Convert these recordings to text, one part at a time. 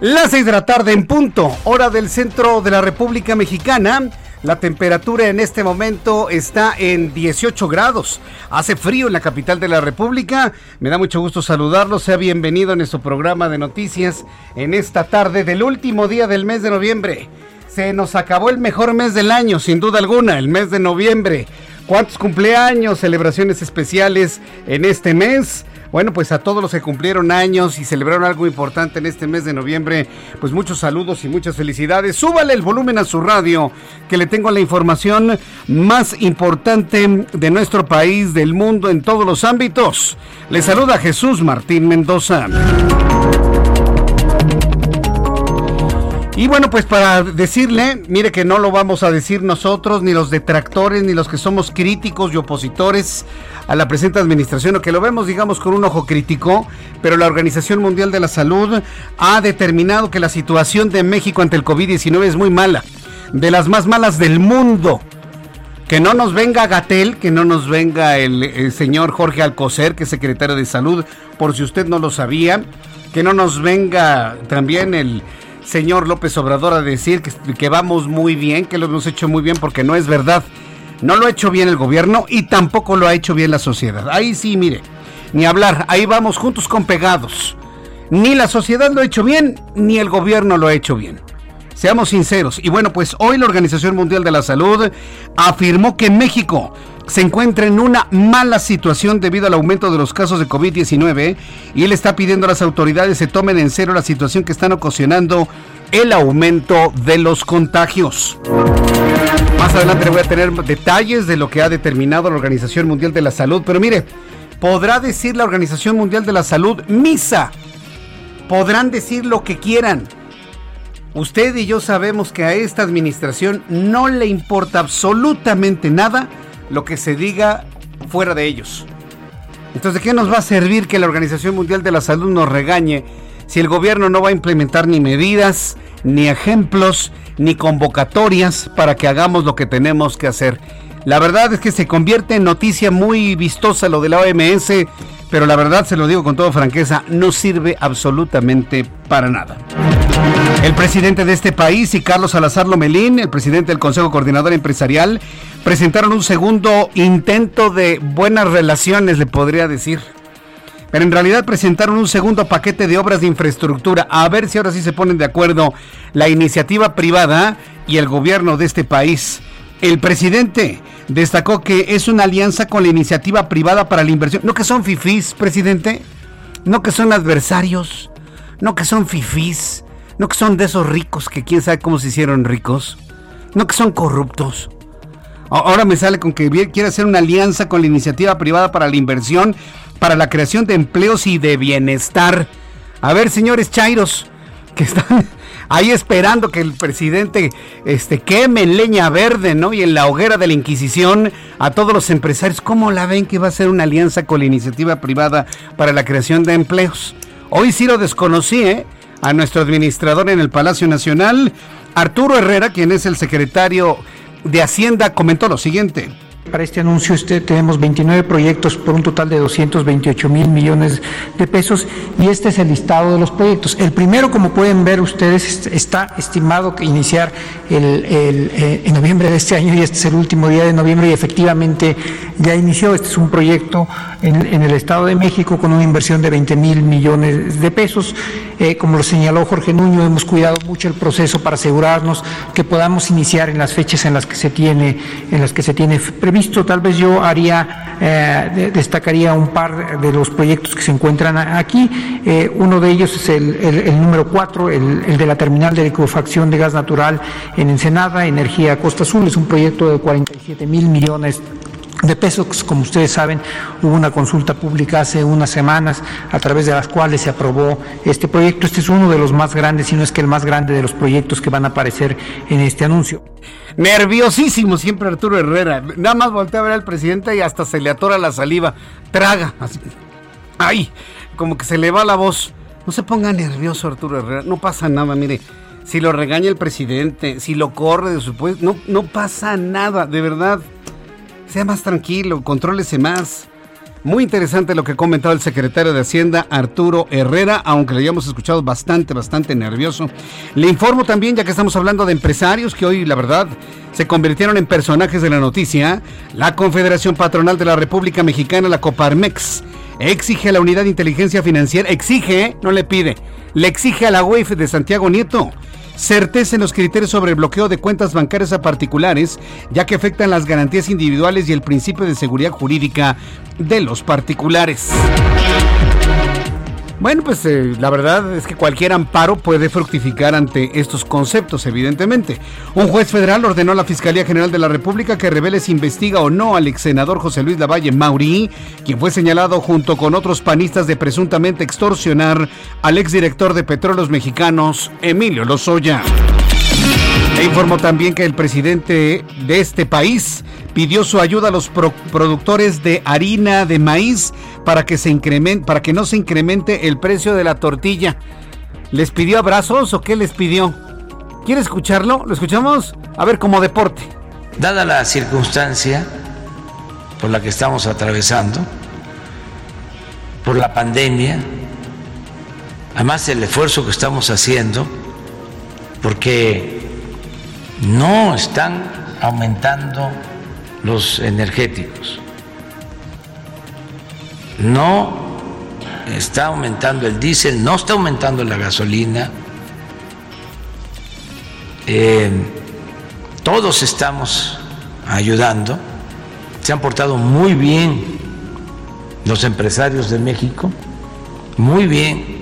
Las 6 de la tarde en punto, hora del centro de la República Mexicana. La temperatura en este momento está en 18 grados. Hace frío en la capital de la República. Me da mucho gusto saludarlo. Sea bienvenido en nuestro programa de noticias en esta tarde del último día del mes de noviembre. Se nos acabó el mejor mes del año, sin duda alguna, el mes de noviembre. ¿Cuántos cumpleaños, celebraciones especiales en este mes? Bueno, pues a todos los que cumplieron años y celebraron algo importante en este mes de noviembre, pues muchos saludos y muchas felicidades. Súbale el volumen a su radio, que le tengo la información más importante de nuestro país, del mundo, en todos los ámbitos. Le saluda Jesús Martín Mendoza. Y bueno, pues para decirle, mire que no lo vamos a decir nosotros, ni los detractores, ni los que somos críticos y opositores a la presente administración, o que lo vemos, digamos, con un ojo crítico, pero la Organización Mundial de la Salud ha determinado que la situación de México ante el COVID-19 es muy mala, de las más malas del mundo. Que no nos venga Gatel, que no nos venga el, el señor Jorge Alcocer, que es secretario de Salud, por si usted no lo sabía, que no nos venga también el señor López Obrador a decir que, que, vamos muy bien, que lo hemos hecho muy bien, porque no es verdad. No lo ha hecho bien el gobierno y tampoco lo ha hecho bien la sociedad. Ahí sí, mire, ni hablar, ahí vamos juntos con pegados. Ni la sociedad lo ha hecho bien, ni el gobierno lo ha hecho bien. Seamos sinceros. Y bueno, pues hoy la Organización Mundial de la Salud afirmó que México se encuentra en una mala situación debido al aumento de los casos de COVID-19 y él está pidiendo a las autoridades se tomen en serio la situación que están ocasionando el aumento de los contagios. Más adelante le voy a tener detalles de lo que ha determinado la Organización Mundial de la Salud, pero mire, podrá decir la Organización Mundial de la Salud misa. Podrán decir lo que quieran. Usted y yo sabemos que a esta administración no le importa absolutamente nada lo que se diga fuera de ellos. Entonces, ¿de qué nos va a servir que la Organización Mundial de la Salud nos regañe si el gobierno no va a implementar ni medidas, ni ejemplos, ni convocatorias para que hagamos lo que tenemos que hacer? La verdad es que se convierte en noticia muy vistosa lo de la OMS, pero la verdad se lo digo con toda franqueza, no sirve absolutamente para nada. El presidente de este país y Carlos Salazar Lomelín, el presidente del Consejo Coordinador Empresarial, presentaron un segundo intento de buenas relaciones, le podría decir. Pero en realidad presentaron un segundo paquete de obras de infraestructura. A ver si ahora sí se ponen de acuerdo la iniciativa privada y el gobierno de este país. El presidente destacó que es una alianza con la iniciativa privada para la inversión. No que son fifís, presidente. No que son adversarios. No que son fifís. No que son de esos ricos que quién sabe cómo se hicieron ricos. No que son corruptos. Ahora me sale con que quiere hacer una alianza con la iniciativa privada para la inversión, para la creación de empleos y de bienestar. A ver, señores Chairos, que están ahí esperando que el presidente este, queme en leña verde, ¿no? Y en la hoguera de la Inquisición a todos los empresarios. ¿Cómo la ven que va a ser una alianza con la iniciativa privada para la creación de empleos? Hoy sí lo desconocí, ¿eh? a nuestro administrador en el Palacio Nacional, Arturo Herrera, quien es el secretario de Hacienda, comentó lo siguiente. Para este anuncio este, tenemos 29 proyectos por un total de 228 mil millones de pesos y este es el listado de los proyectos. El primero, como pueden ver ustedes, está estimado que iniciar el, eh, en noviembre de este año y este es el último día de noviembre y efectivamente ya inició. Este es un proyecto en, el Estado de México con una inversión de 20 mil millones de pesos. Eh, como lo señaló Jorge Nuño, hemos cuidado mucho el proceso para asegurarnos que podamos iniciar en las fechas en las que se tiene, en las que se tiene previsto tal vez yo haría, eh, destacaría un par de los proyectos que se encuentran aquí. Eh, uno de ellos es el, número cuatro, el, de la terminal de liquefacción de gas natural en Ensenada, Energía Costa Azul. Es un proyecto de 47 mil millones de pesos. Como ustedes saben, hubo una consulta pública hace unas semanas a través de las cuales se aprobó este proyecto. Este es uno de los más grandes, si no es que el más grande de los proyectos que van a aparecer en este anuncio. Nerviosísimo siempre Arturo Herrera. Nada más voltea a ver al presidente y hasta se le atora la saliva. Traga. Ay, como que se le va la voz. No se ponga nervioso Arturo Herrera. No pasa nada, mire. Si lo regaña el presidente, si lo corre de su puesto, no, no pasa nada, de verdad sea más tranquilo, contrólese más. Muy interesante lo que ha comentado el secretario de Hacienda, Arturo Herrera, aunque le hayamos escuchado bastante, bastante nervioso. Le informo también, ya que estamos hablando de empresarios que hoy, la verdad, se convirtieron en personajes de la noticia, la Confederación Patronal de la República Mexicana, la Coparmex, exige a la Unidad de Inteligencia Financiera, exige, no le pide, le exige a la UEF de Santiago Nieto certeza en los criterios sobre el bloqueo de cuentas bancarias a particulares, ya que afectan las garantías individuales y el principio de seguridad jurídica de los particulares. Bueno, pues eh, la verdad es que cualquier amparo puede fructificar ante estos conceptos, evidentemente. Un juez federal ordenó a la Fiscalía General de la República que revele si investiga o no al ex senador José Luis Lavalle Mauri, quien fue señalado junto con otros panistas de presuntamente extorsionar al exdirector de Petróleos Mexicanos, Emilio Lozoya. E informó también que el presidente de este país pidió su ayuda a los productores de harina de maíz para que, se incremente, para que no se incremente el precio de la tortilla. ¿Les pidió abrazos o qué les pidió? ¿Quiere escucharlo? ¿Lo escuchamos? A ver, como deporte. Dada la circunstancia por la que estamos atravesando, por la pandemia, además el esfuerzo que estamos haciendo, porque no están aumentando los energéticos. No está aumentando el diésel, no está aumentando la gasolina. Eh, todos estamos ayudando. Se han portado muy bien los empresarios de México, muy bien.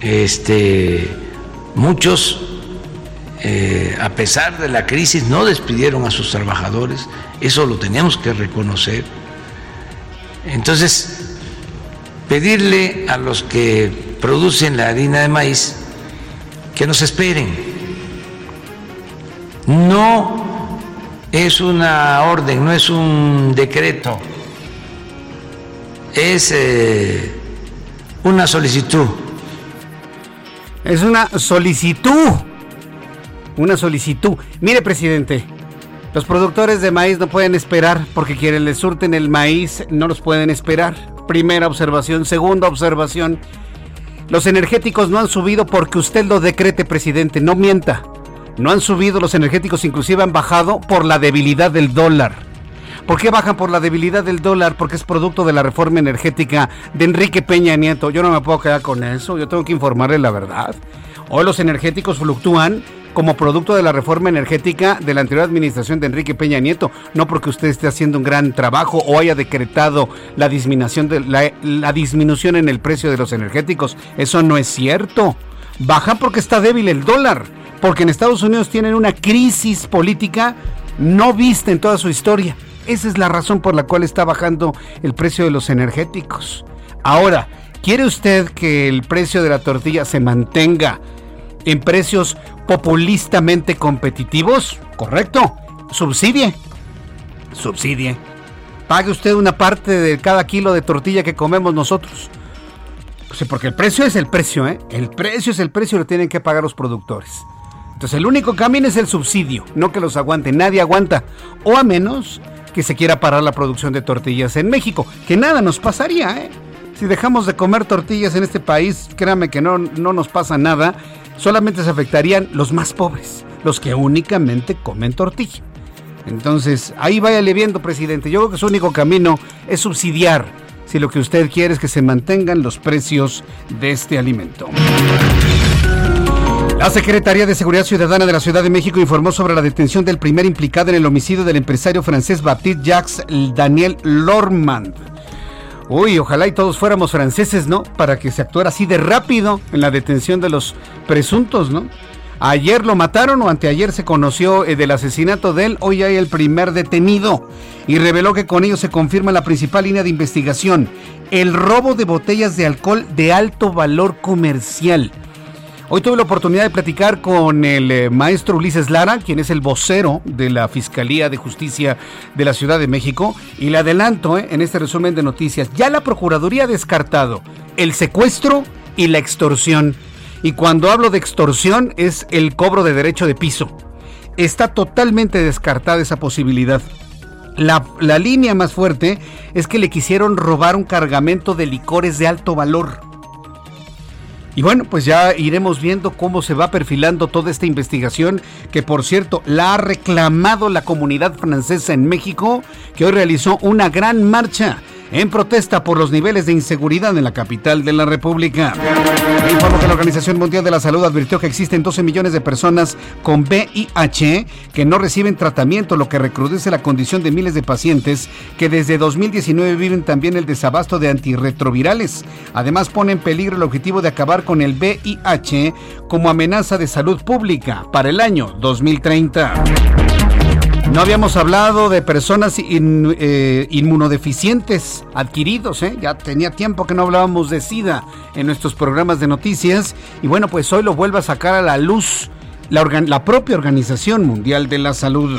Este, muchos eh, a pesar de la crisis, no despidieron a sus trabajadores, eso lo tenemos que reconocer. Entonces, pedirle a los que producen la harina de maíz que nos esperen. No es una orden, no es un decreto, es eh, una solicitud. Es una solicitud una solicitud. Mire, presidente, los productores de maíz no pueden esperar porque quienes les surten el maíz no los pueden esperar. Primera observación. Segunda observación. Los energéticos no han subido porque usted lo decrete, presidente. No mienta. No han subido los energéticos, inclusive han bajado por la debilidad del dólar. ¿Por qué bajan por la debilidad del dólar? Porque es producto de la reforma energética de Enrique Peña Nieto. Yo no me puedo quedar con eso. Yo tengo que informarle la verdad. Hoy los energéticos fluctúan como producto de la reforma energética de la anterior administración de Enrique Peña Nieto, no porque usted esté haciendo un gran trabajo o haya decretado la disminución, de, la, disminución en el precio de los energéticos. Eso no es cierto. Baja porque está débil el dólar, porque en Estados Unidos tienen una crisis política no vista en toda su historia. Esa es la razón por la cual está bajando el precio de los energéticos. Ahora, ¿quiere usted que el precio de la tortilla se mantenga en precios populistamente competitivos, correcto, subsidie, subsidie. Pague usted una parte de cada kilo de tortilla que comemos nosotros. Pues porque el precio es el precio, ¿eh? El precio es el precio y lo tienen que pagar los productores. Entonces el único camino es el subsidio, no que los aguante, nadie aguanta, o a menos que se quiera parar la producción de tortillas en México, que nada nos pasaría, ¿eh? Si dejamos de comer tortillas en este país, créame que no, no nos pasa nada, solamente se afectarían los más pobres, los que únicamente comen tortilla. Entonces, ahí váyale viendo, presidente. Yo creo que su único camino es subsidiar si lo que usted quiere es que se mantengan los precios de este alimento. La Secretaría de Seguridad Ciudadana de la Ciudad de México informó sobre la detención del primer implicado en el homicidio del empresario francés Baptiste Jacques Daniel Lormand. Uy, ojalá y todos fuéramos franceses, ¿no? Para que se actuara así de rápido en la detención de los presuntos, ¿no? Ayer lo mataron o anteayer se conoció eh, del asesinato de él, hoy hay el primer detenido y reveló que con ello se confirma la principal línea de investigación, el robo de botellas de alcohol de alto valor comercial. Hoy tuve la oportunidad de platicar con el eh, maestro Ulises Lara, quien es el vocero de la Fiscalía de Justicia de la Ciudad de México, y le adelanto eh, en este resumen de noticias, ya la Procuraduría ha descartado el secuestro y la extorsión. Y cuando hablo de extorsión es el cobro de derecho de piso. Está totalmente descartada esa posibilidad. La, la línea más fuerte es que le quisieron robar un cargamento de licores de alto valor. Y bueno, pues ya iremos viendo cómo se va perfilando toda esta investigación, que por cierto la ha reclamado la comunidad francesa en México, que hoy realizó una gran marcha en protesta por los niveles de inseguridad en la capital de la República. Informo que la Organización Mundial de la Salud advirtió que existen 12 millones de personas con VIH que no reciben tratamiento, lo que recrudece la condición de miles de pacientes que desde 2019 viven también el desabasto de antirretrovirales. Además pone en peligro el objetivo de acabar con el VIH como amenaza de salud pública para el año 2030. No habíamos hablado de personas eh, inmunodeficientes adquiridos, ¿eh? ya tenía tiempo que no hablábamos de SIDA en nuestros programas de noticias y bueno, pues hoy lo vuelve a sacar a la luz la, propia Organización Mundial de la Salud.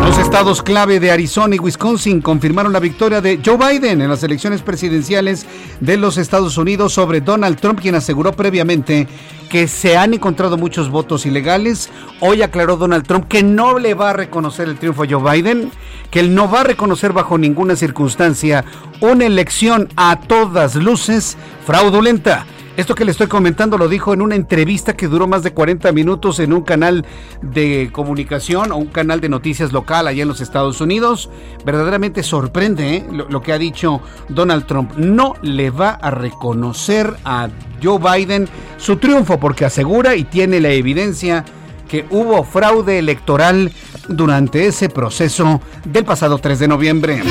Los estados clave de Arizona y Wisconsin confirmaron la victoria de Joe Biden en las elecciones presidenciales de los Estados Unidos sobre Donald Trump, quien aseguró previamente que se han encontrado muchos votos ilegales. Hoy aclaró Donald Trump que no le va a reconocer el triunfo a Joe Biden, que él no va a reconocer bajo ninguna circunstancia una elección a todas luces fraudulenta esto que le estoy comentando lo dijo en una entrevista que duró más de 40 minutos en un canal de comunicación o un canal de noticias local allá en los Estados Unidos. Verdaderamente sorprende ¿eh? lo, lo que ha dicho Donald Trump. No le va a reconocer a Joe Biden su triunfo porque asegura y tiene la evidencia que hubo fraude electoral durante ese proceso del pasado 3 de noviembre.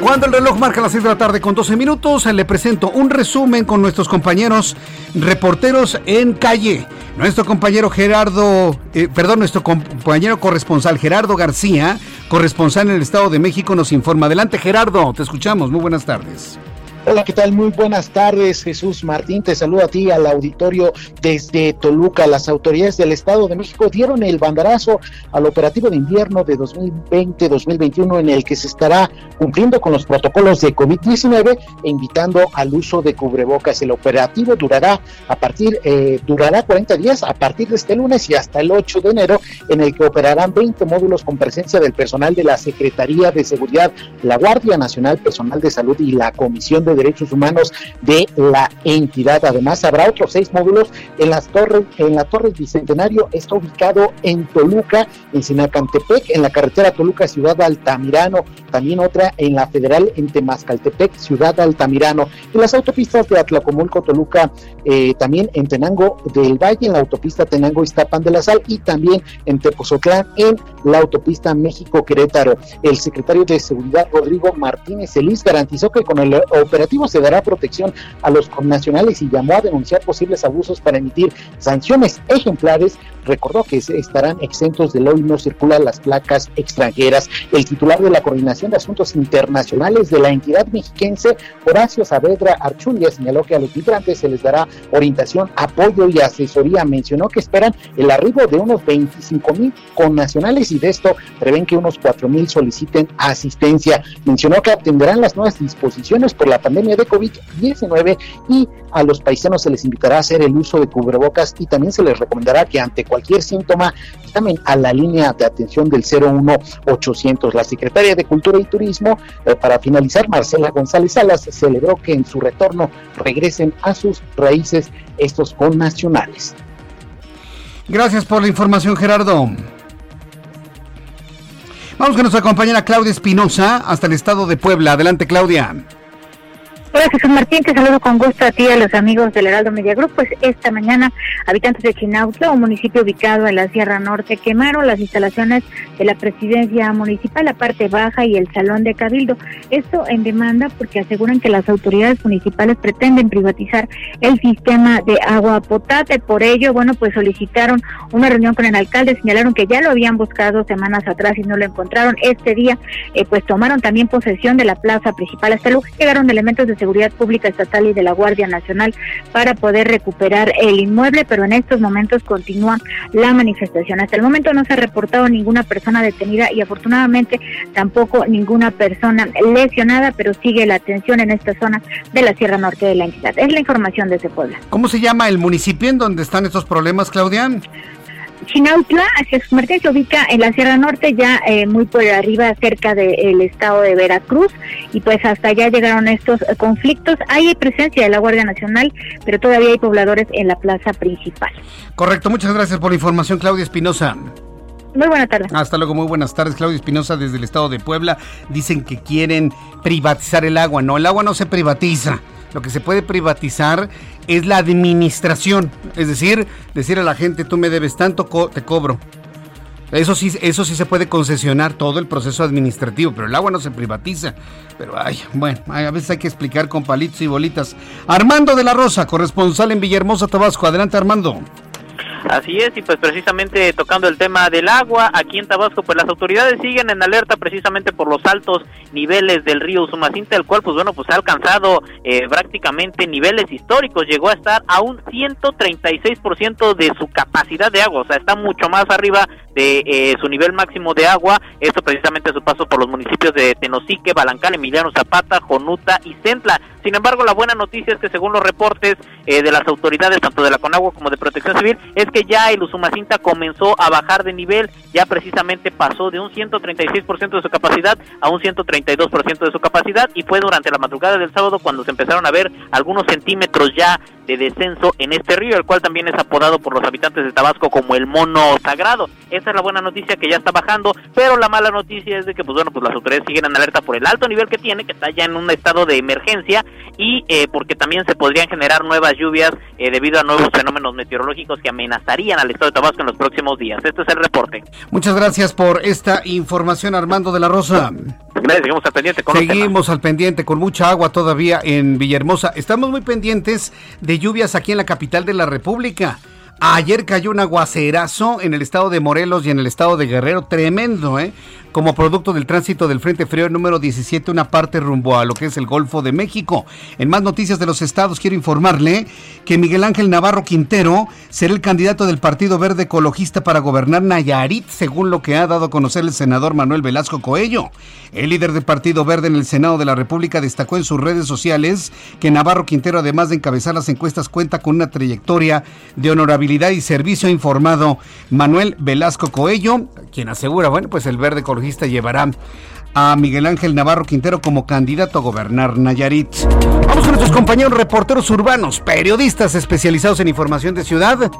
Cuando el reloj marca las 6 de la tarde con 12 minutos, le presento un resumen con nuestros compañeros reporteros en calle. Nuestro compañero Gerardo, eh, perdón, nuestro compañero corresponsal Gerardo García, corresponsal en el Estado de México, nos informa. Adelante Gerardo, te escuchamos. Muy buenas tardes. Hola, ¿qué tal? Muy buenas tardes, Jesús Martín. Te saludo a ti, al auditorio desde Toluca. Las autoridades del Estado de México dieron el banderazo al operativo de invierno de 2020-2021 en el que se estará cumpliendo con los protocolos de COVID-19 e invitando al uso de cubrebocas. El operativo durará a partir, eh, durará 40 días a partir de este lunes y hasta el 8 de enero, en el que operarán 20 módulos con presencia del personal de la Secretaría de Seguridad, la Guardia Nacional, Personal de Salud y la Comisión de Derechos Humanos de la entidad. Además, habrá otros seis módulos en las torres, en la Torre Bicentenario, está ubicado en Toluca, en Sinacantepec, en la carretera Toluca Ciudad Altamirano, también otra en la Federal en Temascaltepec, Ciudad Altamirano, en las autopistas de Atlacomulco, Toluca, eh, también en Tenango del Valle, en la autopista Tenango Iztapan de la Sal y también en Tepozotlán, en la autopista México Querétaro. El secretario de Seguridad, Rodrigo Martínez Elís, garantizó que con el operativo se dará protección a los connacionales y llamó a denunciar posibles abusos para emitir sanciones ejemplares recordó que estarán exentos del hoy no circulan las placas extranjeras. El titular de la Coordinación de Asuntos Internacionales de la entidad mexiquense, Horacio Saavedra Archundia, señaló que a los migrantes se les dará orientación, apoyo y asesoría. Mencionó que esperan el arribo de unos 25 mil connacionales y de esto prevén que unos 4 mil soliciten asistencia. Mencionó que atenderán las nuevas disposiciones por la pandemia de COVID-19 y a los paisanos se les invitará a hacer el uso de cubrebocas y también se les recomendará que ante cualquier síntoma llamen a la línea de atención del 01800. La secretaria de Cultura y Turismo, eh, para finalizar, Marcela González Salas, celebró que en su retorno regresen a sus raíces estos connacionales. Gracias por la información, Gerardo. Vamos con nuestra compañera Claudia Espinosa hasta el estado de Puebla. Adelante, Claudia. Hola Jesús Martín, te saludo con gusto a ti y a los amigos del Heraldo Media Group. Pues esta mañana habitantes de Chinautla, un municipio ubicado en la Sierra Norte, quemaron las instalaciones de la presidencia municipal, la parte baja y el salón de cabildo. Esto en demanda porque aseguran que las autoridades municipales pretenden privatizar el sistema de agua potable. Por ello, bueno, pues solicitaron una reunión con el alcalde, señalaron que ya lo habían buscado semanas atrás y no lo encontraron. Este día, eh, pues tomaron también posesión de la plaza principal. Hasta luego llegaron elementos de seguridad Seguridad Pública Estatal y de la Guardia Nacional para poder recuperar el inmueble, pero en estos momentos continúa la manifestación. Hasta el momento no se ha reportado ninguna persona detenida y afortunadamente tampoco ninguna persona lesionada, pero sigue la atención en esta zona de la Sierra Norte de la entidad. Es la información de ese pueblo. ¿Cómo se llama el municipio en donde están estos problemas, Claudian? Chinautla, Jesús Martín se ubica en la Sierra Norte, ya eh, muy por arriba, cerca del estado de Veracruz, y pues hasta allá llegaron estos eh, conflictos. Hay presencia de la Guardia Nacional, pero todavía hay pobladores en la plaza principal. Correcto, muchas gracias por la información, Claudia Espinosa. Muy buenas tardes. Hasta luego, muy buenas tardes. Claudia Espinosa desde el estado de Puebla. Dicen que quieren privatizar el agua. No, el agua no se privatiza. Lo que se puede privatizar es la administración. Es decir, decir a la gente, tú me debes tanto, te cobro. Eso sí, eso sí se puede concesionar todo el proceso administrativo, pero el agua no se privatiza. Pero ay, bueno, a veces hay que explicar con palitos y bolitas. Armando de la Rosa, corresponsal en Villahermosa, Tabasco. Adelante, Armando. Así es, y pues precisamente tocando el tema del agua, aquí en Tabasco, pues las autoridades siguen en alerta precisamente por los altos niveles del río Sumacinta, el cual, pues bueno, pues ha alcanzado eh, prácticamente niveles históricos, llegó a estar a un 136% de su capacidad de agua, o sea, está mucho más arriba de eh, su nivel máximo de agua, esto precisamente su paso por los municipios de Tenosique, Balancal, Emiliano Zapata, Jonuta y Centla. Sin embargo, la buena noticia es que según los reportes eh, de las autoridades, tanto de la Conagua como de Protección Civil, es que ya el Usumacinta comenzó a bajar de nivel, ya precisamente pasó de un 136% de su capacidad a un 132% de su capacidad y fue durante la madrugada del sábado cuando se empezaron a ver algunos centímetros ya de descenso en este río, el cual también es apodado por los habitantes de Tabasco como el mono sagrado. Esa es la buena noticia que ya está bajando, pero la mala noticia es de que pues bueno, pues las autoridades siguen en alerta por el alto nivel que tiene, que está ya en un estado de emergencia y eh, porque también se podrían generar nuevas lluvias eh, debido a nuevos fenómenos meteorológicos que amenazarían al estado de Tabasco en los próximos días. Este es el reporte. Muchas gracias por esta información, Armando de la Rosa. Seguimos al pendiente con Seguimos al pendiente con mucha agua todavía en Villahermosa. Estamos muy pendientes de lluvias aquí en la capital de la República. Ayer cayó un aguacerazo en el estado de Morelos y en el estado de Guerrero, tremendo, ¿eh? Como producto del tránsito del Frente Frío número 17, una parte rumbo a lo que es el Golfo de México. En más noticias de los estados, quiero informarle que Miguel Ángel Navarro Quintero será el candidato del Partido Verde Ecologista para gobernar Nayarit, según lo que ha dado a conocer el senador Manuel Velasco Coello. El líder del Partido Verde en el Senado de la República destacó en sus redes sociales que Navarro Quintero, además de encabezar las encuestas, cuenta con una trayectoria de honorabilidad y servicio informado. Manuel Velasco Coello, quien asegura, bueno, pues el Verde Ecologista llevará a Miguel Ángel Navarro Quintero como candidato a gobernar Nayarit. Vamos con nuestros compañeros reporteros urbanos, periodistas especializados en información de ciudad.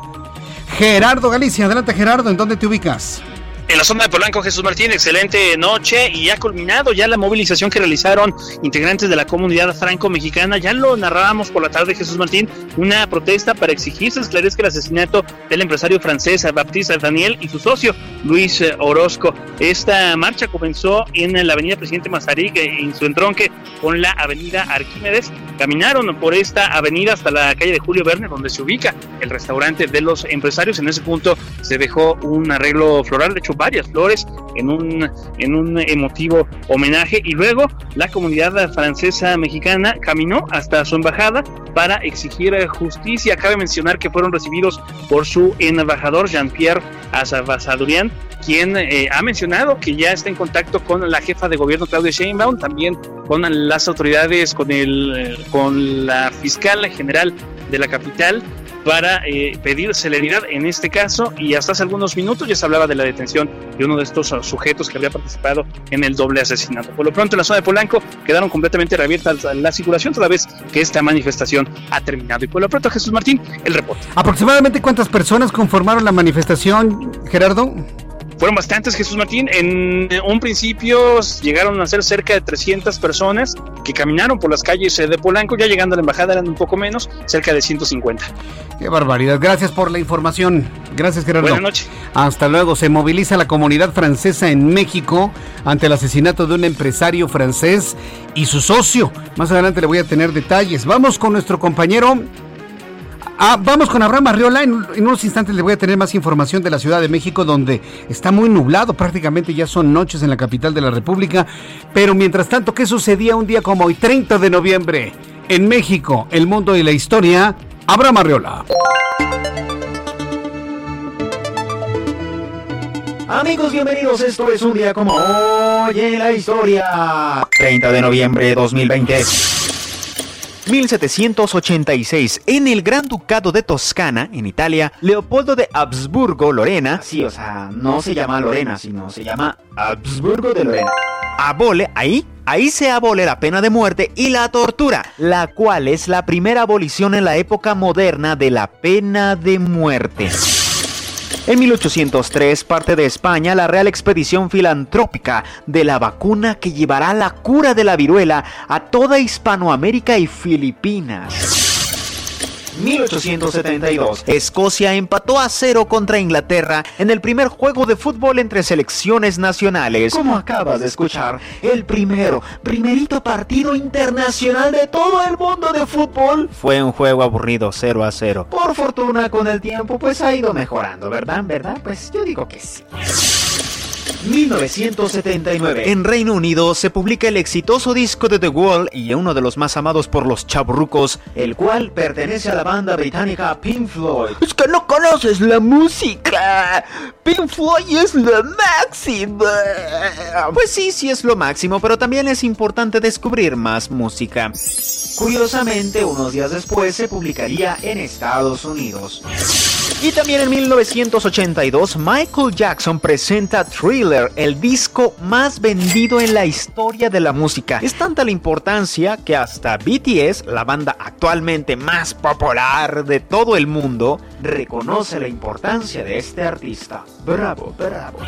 Gerardo Galicia, adelante Gerardo, ¿en dónde te ubicas? En la zona de Polanco, Jesús Martín, excelente noche y ha culminado ya la movilización que realizaron integrantes de la comunidad franco-mexicana. Ya lo narrábamos por la tarde, Jesús Martín, una protesta para exigir se esclarezca el asesinato del empresario francés Baptiste Daniel y su socio. Luis eh, Orozco. Esta marcha comenzó en la avenida Presidente Mazarik, en su entronque con la avenida Arquímedes. Caminaron por esta avenida hasta la calle de Julio Verne, donde se ubica el restaurante de los empresarios. En ese punto se dejó un arreglo floral, de hecho varias flores, en un, en un emotivo homenaje. Y luego la comunidad francesa mexicana caminó hasta su embajada para exigir justicia. Cabe mencionar que fueron recibidos por su embajador Jean-Pierre Azabazadurian, quien eh, ha mencionado que ya está en contacto con la jefa de gobierno Claudia Sheinbaum, también con las autoridades, con el, eh, con la fiscal general de la capital para eh, pedir celeridad en este caso y hasta hace algunos minutos ya se hablaba de la detención de uno de estos uh, sujetos que había participado en el doble asesinato. Por lo pronto en la zona de Polanco quedaron completamente reabiertas la circulación toda vez que esta manifestación ha terminado. Y por lo pronto Jesús Martín, el reporte. ¿Aproximadamente cuántas personas conformaron la manifestación, Gerardo? Fueron bastantes, Jesús Martín. En un principio llegaron a ser cerca de 300 personas que caminaron por las calles eh, de Polanco. Ya llegando a la embajada eran un poco menos, cerca de 150. Qué barbaridad. Gracias por la información. Gracias, Gerardo. Buenas noches. Hasta luego. Se moviliza la comunidad francesa en México ante el asesinato de un empresario francés y su socio. Más adelante le voy a tener detalles. Vamos con nuestro compañero Ah, vamos con Abraham Arriola. En, unos instantes le voy a tener más información de la Ciudad de México, donde está muy nublado. Prácticamente ya son noches en la capital de la República. Pero mientras tanto, ¿qué sucedía un día como hoy, 30 de noviembre, en México, el mundo y la historia? Abraham Arriola. Amigos, bienvenidos. Esto es un día como hoy en la historia. 30 de noviembre de 2020. 1786, en el Gran Ducado de Toscana, en Italia, Leopoldo de Habsburgo Lorena, sí, o sea, no se llama Lorena, sino se llama Habsburgo de Lorena, abole ahí Ahí se abole la pena de muerte y la tortura, la cual es la primera abolición en la época moderna de la pena de muerte. En 1803 parte de España la Real Expedición Filantrópica de la vacuna que llevará la cura de la viruela a toda Hispanoamérica y Filipinas. 1872. Escocia empató a cero contra Inglaterra en el primer juego de fútbol entre selecciones nacionales. Como acabas de escuchar, el primero, primerito partido internacional de todo el mundo de fútbol. Fue un juego aburrido, 0 a 0. Por fortuna, con el tiempo, pues ha ido mejorando, ¿verdad? ¿Verdad? Pues yo digo que sí. 1979. En Reino Unido se publica el exitoso disco de The Wall y uno de los más amados por los chaburrucos, el cual pertenece a la banda británica Pink Floyd. Es que no conoces la música. Pink Floyd es lo máximo. Pues sí, sí es lo máximo, pero también es importante descubrir más música. Curiosamente, unos días después se publicaría en Estados Unidos. Y también en 1982, Michael Jackson presenta Thriller, el disco más vendido en la historia de la música. Es tanta la importancia que hasta BTS, la banda actualmente más popular de todo el mundo, reconoce la importancia de este artista. Bravo, bravo.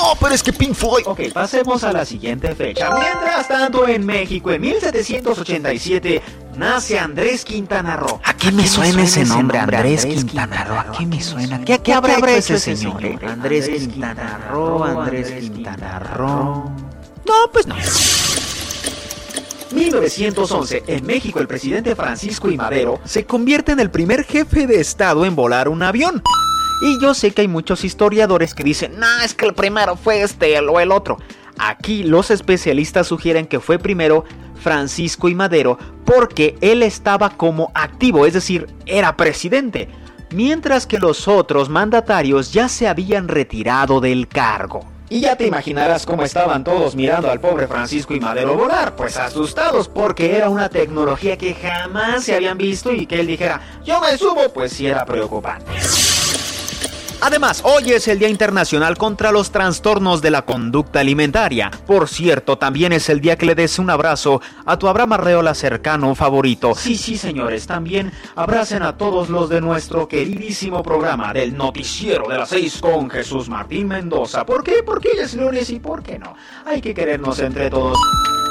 No, pero es que Pink Floyd. Ok, pasemos a la siguiente fecha. Mientras tanto, en México, en 1787, nace Andrés Quintana Roo. ¿A qué me, suena, ese nombre, Andrés, Quintana Roo? ¿A qué me suena? ¿Qué, qué habrá hecho ese señor? Eh? Andrés Quintana Roo, Andrés Quintana Roo. No, pues no. 1911, en México el presidente Francisco I. Madero se convierte en el primer jefe de Estado en volar un avión. Y yo sé que hay muchos historiadores que dicen, no, es que el primero fue este o el otro. Aquí los especialistas sugieren que fue primero Francisco y Madero porque él estaba como activo, es decir, era presidente, mientras que los otros mandatarios ya se habían retirado del cargo. Y ya te imaginarás cómo estaban todos mirando al pobre Francisco y Madero volar, pues asustados porque era una tecnología que jamás se habían visto y que él dijera, yo me subo, pues sí era preocupante. Además, hoy es el Día Internacional contra los Trastornos de la Conducta Alimentaria. Por cierto, también es el día que le des un abrazo a tu Abraham Arreola cercano favorito. Sí, sí, señores, también abracen a todos los de nuestro queridísimo programa del Noticiero de las 6 con Jesús Martín Mendoza. ¿Por qué? Porque hoy es lunes y ¿por qué no? Hay que querernos entre todos.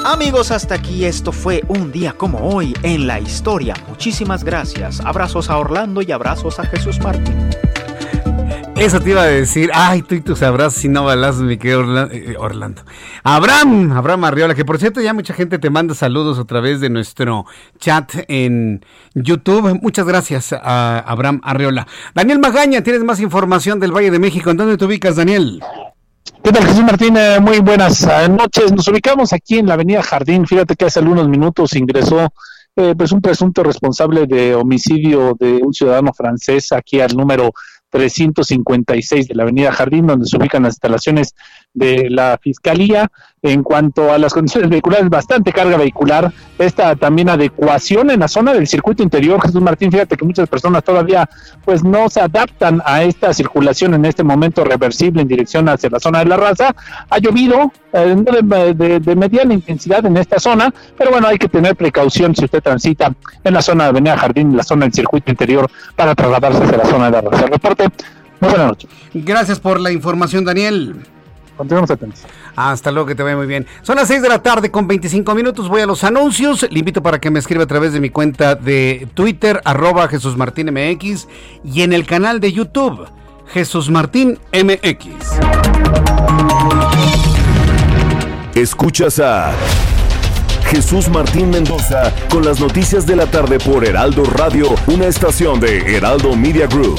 Amigos, hasta aquí esto fue un día como hoy en la historia. Muchísimas gracias. Abrazos a Orlando y abrazos a Jesús Martín. Eso te iba a decir. Ay, tú y tus abrazos y no balazos, mi querido eh, Orlando. Abraham, Abraham Arriola, que por cierto ya mucha gente te manda saludos a través de nuestro chat en YouTube. Muchas gracias a Abraham Arriola. Daniel Magaña, tienes más información del Valle de México. ¿En dónde te ubicas, Daniel? ¿Qué tal, Jesús Martín? Eh, muy buenas eh, noches. Nos ubicamos aquí en la Avenida Jardín. Fíjate que hace algunos minutos ingresó pues un presunto responsable de homicidio de un ciudadano francés aquí al número 356 de la Avenida Jardín, donde se ubican las instalaciones de la Fiscalía. En cuanto a las condiciones vehiculares, bastante carga vehicular, esta también adecuación en la zona del circuito interior. Jesús Martín, fíjate que muchas personas todavía pues no se adaptan a esta circulación en este momento reversible en dirección hacia la zona de la raza. Ha llovido eh, de, mediana intensidad en esta zona, pero bueno, hay que tener precaución si usted transita en la zona de Avenida Jardín, en la zona del circuito interior, para trasladarse hacia la zona de la raza. Reporte, buenas noches. Gracias por la información, Daniel. Continuamos atentos. Hasta luego, que te vaya muy bien. Son las 6 de la tarde con 25 minutos. Voy a los anuncios. Le invito para que me escriba a través de mi cuenta de Twitter, arroba Jesús Martín MX, y en el canal de YouTube, Jesús Martín MX. Escuchas a Jesús Martín Mendoza con las noticias de la tarde por Heraldo Radio, una estación de Heraldo Media Group.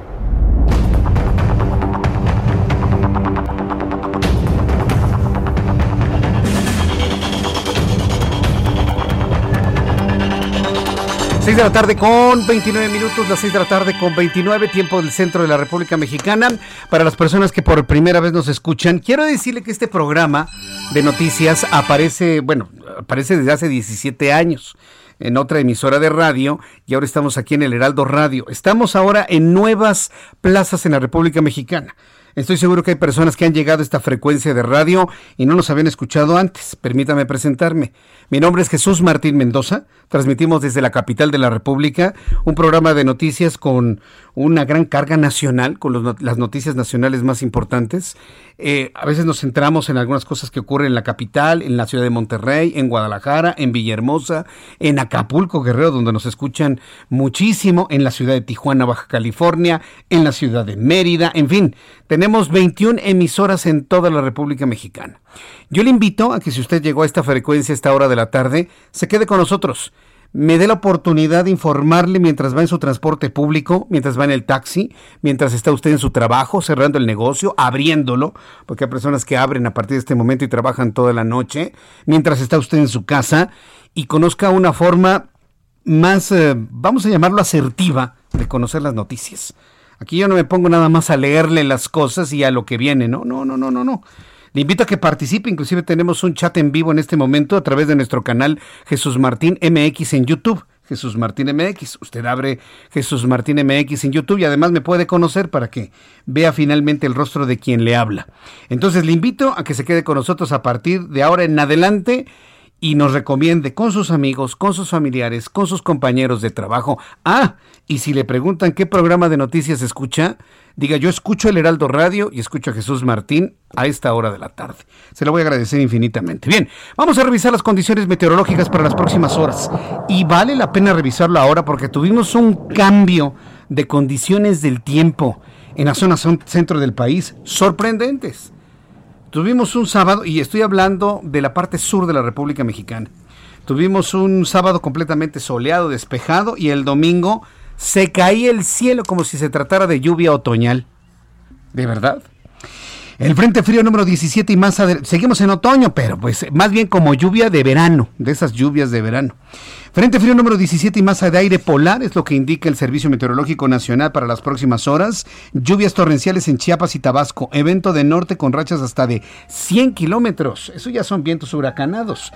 Seis de la tarde con 29 minutos, las 6 de la tarde con 29, tiempo del centro de la República Mexicana. Para las personas que por primera vez nos escuchan, quiero decirle que este programa de noticias aparece, bueno, aparece desde hace 17 años en otra emisora de radio y ahora estamos aquí en el Heraldo Radio. Estamos ahora en nuevas plazas en la República Mexicana. Estoy seguro que hay personas que han llegado a esta frecuencia de radio y no nos habían escuchado antes. Permítame presentarme. Mi nombre es Jesús Martín Mendoza. Transmitimos desde la capital de la República un programa de noticias con una gran carga nacional, con las noticias nacionales más importantes. Eh, a veces nos centramos en algunas cosas que ocurren en la capital, en la ciudad de Monterrey, en Guadalajara, en Villahermosa, en Acapulco, Guerrero, donde nos escuchan muchísimo, en la ciudad de Tijuana, Baja California, en la ciudad de Mérida, en fin, tenemos 21 emisoras en toda la República Mexicana. Yo le invito a que si usted llegó a esta frecuencia a esta hora de la tarde, se quede con nosotros me dé la oportunidad de informarle mientras va en su transporte público, mientras va en el taxi, mientras está usted en su trabajo, cerrando el negocio, abriéndolo, porque hay personas que abren a partir de este momento y trabajan toda la noche, mientras está usted en su casa y conozca una forma más, eh, vamos a llamarlo asertiva, de conocer las noticias. Aquí yo no me pongo nada más a leerle las cosas y a lo que viene, no, no, no, no, no, no. Le invito a que participe, inclusive tenemos un chat en vivo en este momento a través de nuestro canal Jesús Martín MX en YouTube. Jesús Martín MX. Usted abre Jesús Martín MX en YouTube y además me puede conocer para que vea finalmente el rostro de quien le habla. Entonces le invito a que se quede con nosotros a partir de ahora en adelante y nos recomiende con sus amigos, con sus familiares, con sus compañeros de trabajo. Ah, y si le preguntan qué programa de noticias escucha, diga yo escucho el Heraldo Radio y escucho a Jesús Martín a esta hora de la tarde. Se lo voy a agradecer infinitamente. Bien, vamos a revisar las condiciones meteorológicas para las próximas horas. Y vale la pena revisarlo ahora porque tuvimos un cambio de condiciones del tiempo en la zona centro del país sorprendentes. Tuvimos un sábado, y estoy hablando de la parte sur de la República Mexicana. Tuvimos un sábado completamente soleado, despejado, y el domingo se caía el cielo como si se tratara de lluvia otoñal. ¿De verdad? El Frente Frío número 17 y más seguimos en otoño, pero pues más bien como lluvia de verano, de esas lluvias de verano. Frente Frío número 17 y masa de aire polar es lo que indica el Servicio Meteorológico Nacional para las próximas horas. Lluvias torrenciales en Chiapas y Tabasco. Evento de norte con rachas hasta de 100 kilómetros. Eso ya son vientos huracanados.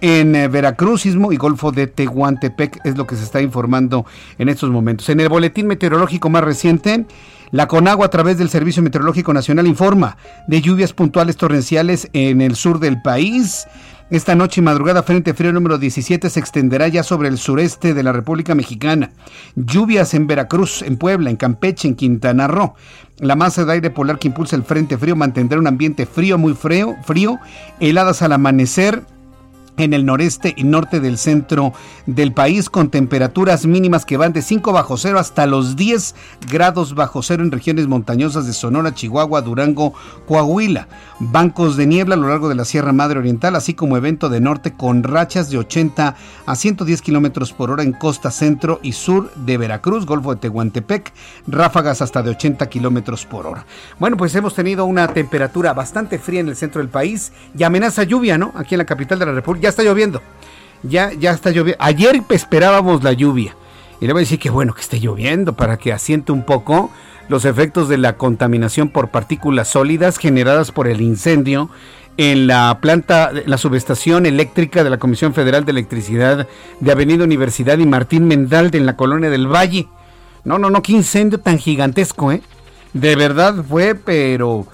En eh, Veracruz, sismo y Golfo de Tehuantepec es lo que se está informando en estos momentos. En el boletín meteorológico más reciente, la Conagua a través del Servicio Meteorológico Nacional informa de lluvias puntuales torrenciales en el sur del país. Esta noche y madrugada, Frente Frío número 17 se extenderá ya sobre el sureste de la República Mexicana. Lluvias en Veracruz, en Puebla, en Campeche, en Quintana Roo. La masa de aire polar que impulsa el Frente Frío mantendrá un ambiente frío, muy frío, frío, heladas al amanecer en el noreste y norte del centro del país con temperaturas mínimas que van de 5 bajo cero hasta los 10 grados bajo cero en regiones montañosas de Sonora, Chihuahua, Durango, Coahuila. Bancos de niebla a lo largo de la Sierra Madre Oriental, así como evento de norte con rachas de 80 a 110 kilómetros por hora en costa centro y sur de Veracruz, Golfo de Tehuantepec, ráfagas hasta de 80 kilómetros por hora. Bueno, pues hemos tenido una temperatura bastante fría en el centro del país y amenaza lluvia, ¿no? Aquí en la capital de la República está lloviendo. Ya, ya está lloviendo. Ayer esperábamos la lluvia. Y le voy a decir que bueno que esté lloviendo para que asiente un poco los efectos de la contaminación por partículas sólidas generadas por el incendio en la planta, la subestación eléctrica de la Comisión Federal de Electricidad de Avenida Universidad y Martín Mendalde en la colonia del Valle. No, no, no, qué incendio tan gigantesco, ¿eh? De verdad fue, pero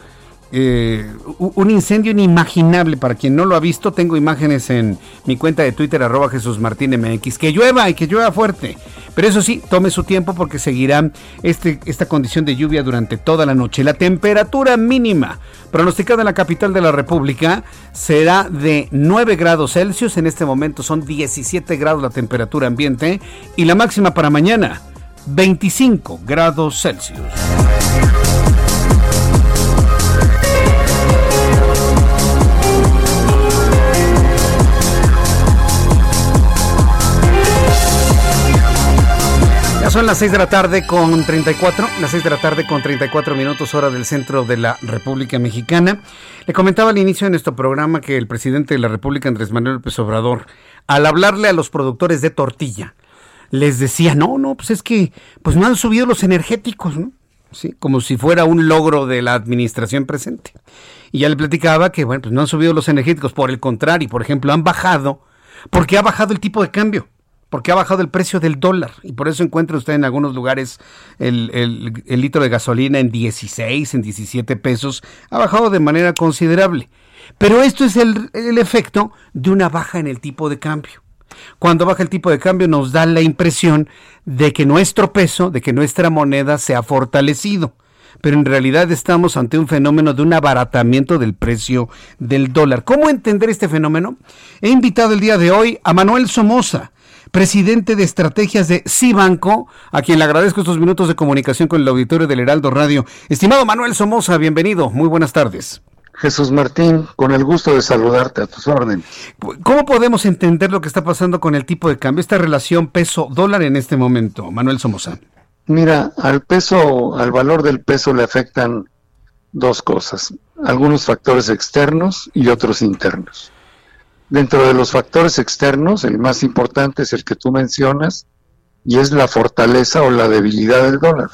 eh, un incendio inimaginable. Para quien no lo ha visto, tengo imágenes en mi cuenta de Twitter, arroba Jesús Martín MX. Que llueva y que llueva fuerte. Pero eso sí, tome su tiempo porque seguirá este, esta condición de lluvia durante toda la noche. La temperatura mínima pronosticada en la capital de la República será de 9 grados Celsius. En este momento son 17 grados la temperatura ambiente. Y la máxima para mañana, 25 grados Celsius. Son las 6 de la tarde con 34, las 6 de la tarde con 34 minutos hora del centro de la República Mexicana. Le comentaba al inicio de nuestro programa que el presidente de la República, Andrés Manuel López Obrador, al hablarle a los productores de tortilla, les decía, no, no, pues es que pues no han subido los energéticos, ¿no? Sí, como si fuera un logro de la administración presente. Y ya le platicaba que, bueno, pues no han subido los energéticos, por el contrario, por ejemplo, han bajado, porque ha bajado el tipo de cambio porque ha bajado el precio del dólar y por eso encuentra usted en algunos lugares el, litro de gasolina en 16, en 17 pesos, ha bajado de manera considerable. Pero esto es el, el efecto de una baja en el tipo de cambio. Cuando baja el tipo de cambio nos da la impresión de que nuestro peso, de que nuestra moneda se ha fortalecido pero en realidad estamos ante un fenómeno de un abaratamiento del precio del dólar. ¿Cómo entender este fenómeno? He invitado el día de hoy a Manuel Somoza, presidente de estrategias de Cibanco, a quien le agradezco estos minutos de comunicación con el auditorio del Heraldo Radio. Estimado Manuel Somoza, bienvenido, muy buenas tardes. Jesús Martín, con el gusto de saludarte a tus órdenes. ¿Cómo podemos entender lo que está pasando con el tipo de cambio, esta relación peso-dólar en este momento, Manuel Somoza? Mira, al peso, al valor del peso le afectan dos cosas, algunos factores externos y otros internos. Dentro de los factores externos, el más importante es el que tú mencionas, y es la fortaleza o la debilidad del dólar.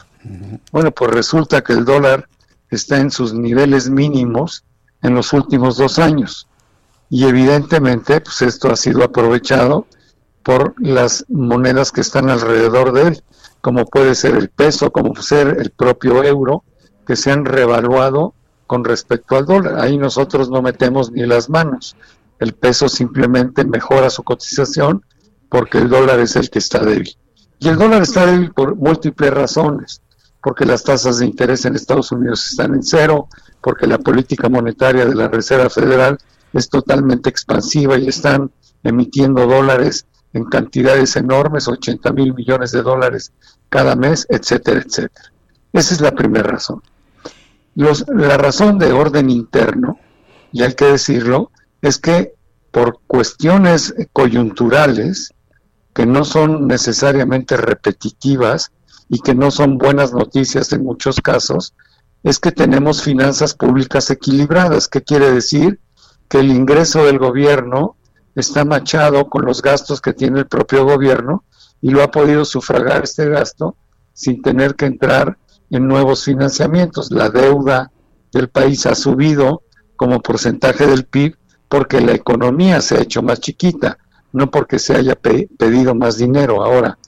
Bueno, pues resulta que el dólar está en sus niveles mínimos en los últimos dos años. Y evidentemente, pues esto ha sido aprovechado por las monedas que están alrededor de él, como puede ser el peso, como puede ser el propio euro, que se han revaluado con respecto al dólar. Ahí nosotros no metemos ni las manos el peso simplemente mejora su cotización porque el dólar es el que está débil. Y el dólar está débil por múltiples razones, porque las tasas de interés en Estados Unidos están en cero, porque la política monetaria de la Reserva Federal es totalmente expansiva y están emitiendo dólares en cantidades enormes, 80 mil millones de dólares cada mes, etcétera, etcétera. Esa es la primera razón. la razón de orden interno, y hay que decirlo, es que por cuestiones coyunturales, que no son necesariamente repetitivas y que no son buenas noticias en muchos casos, es que tenemos finanzas públicas equilibradas. ¿Qué quiere decir? Que el ingreso del gobierno está machado con los gastos que tiene el propio gobierno y lo ha podido sufragar este gasto sin tener que entrar en nuevos financiamientos. La deuda del país ha subido como porcentaje del PIB porque la economía se ha hecho más chiquita, no porque se haya pedido más dinero ahora.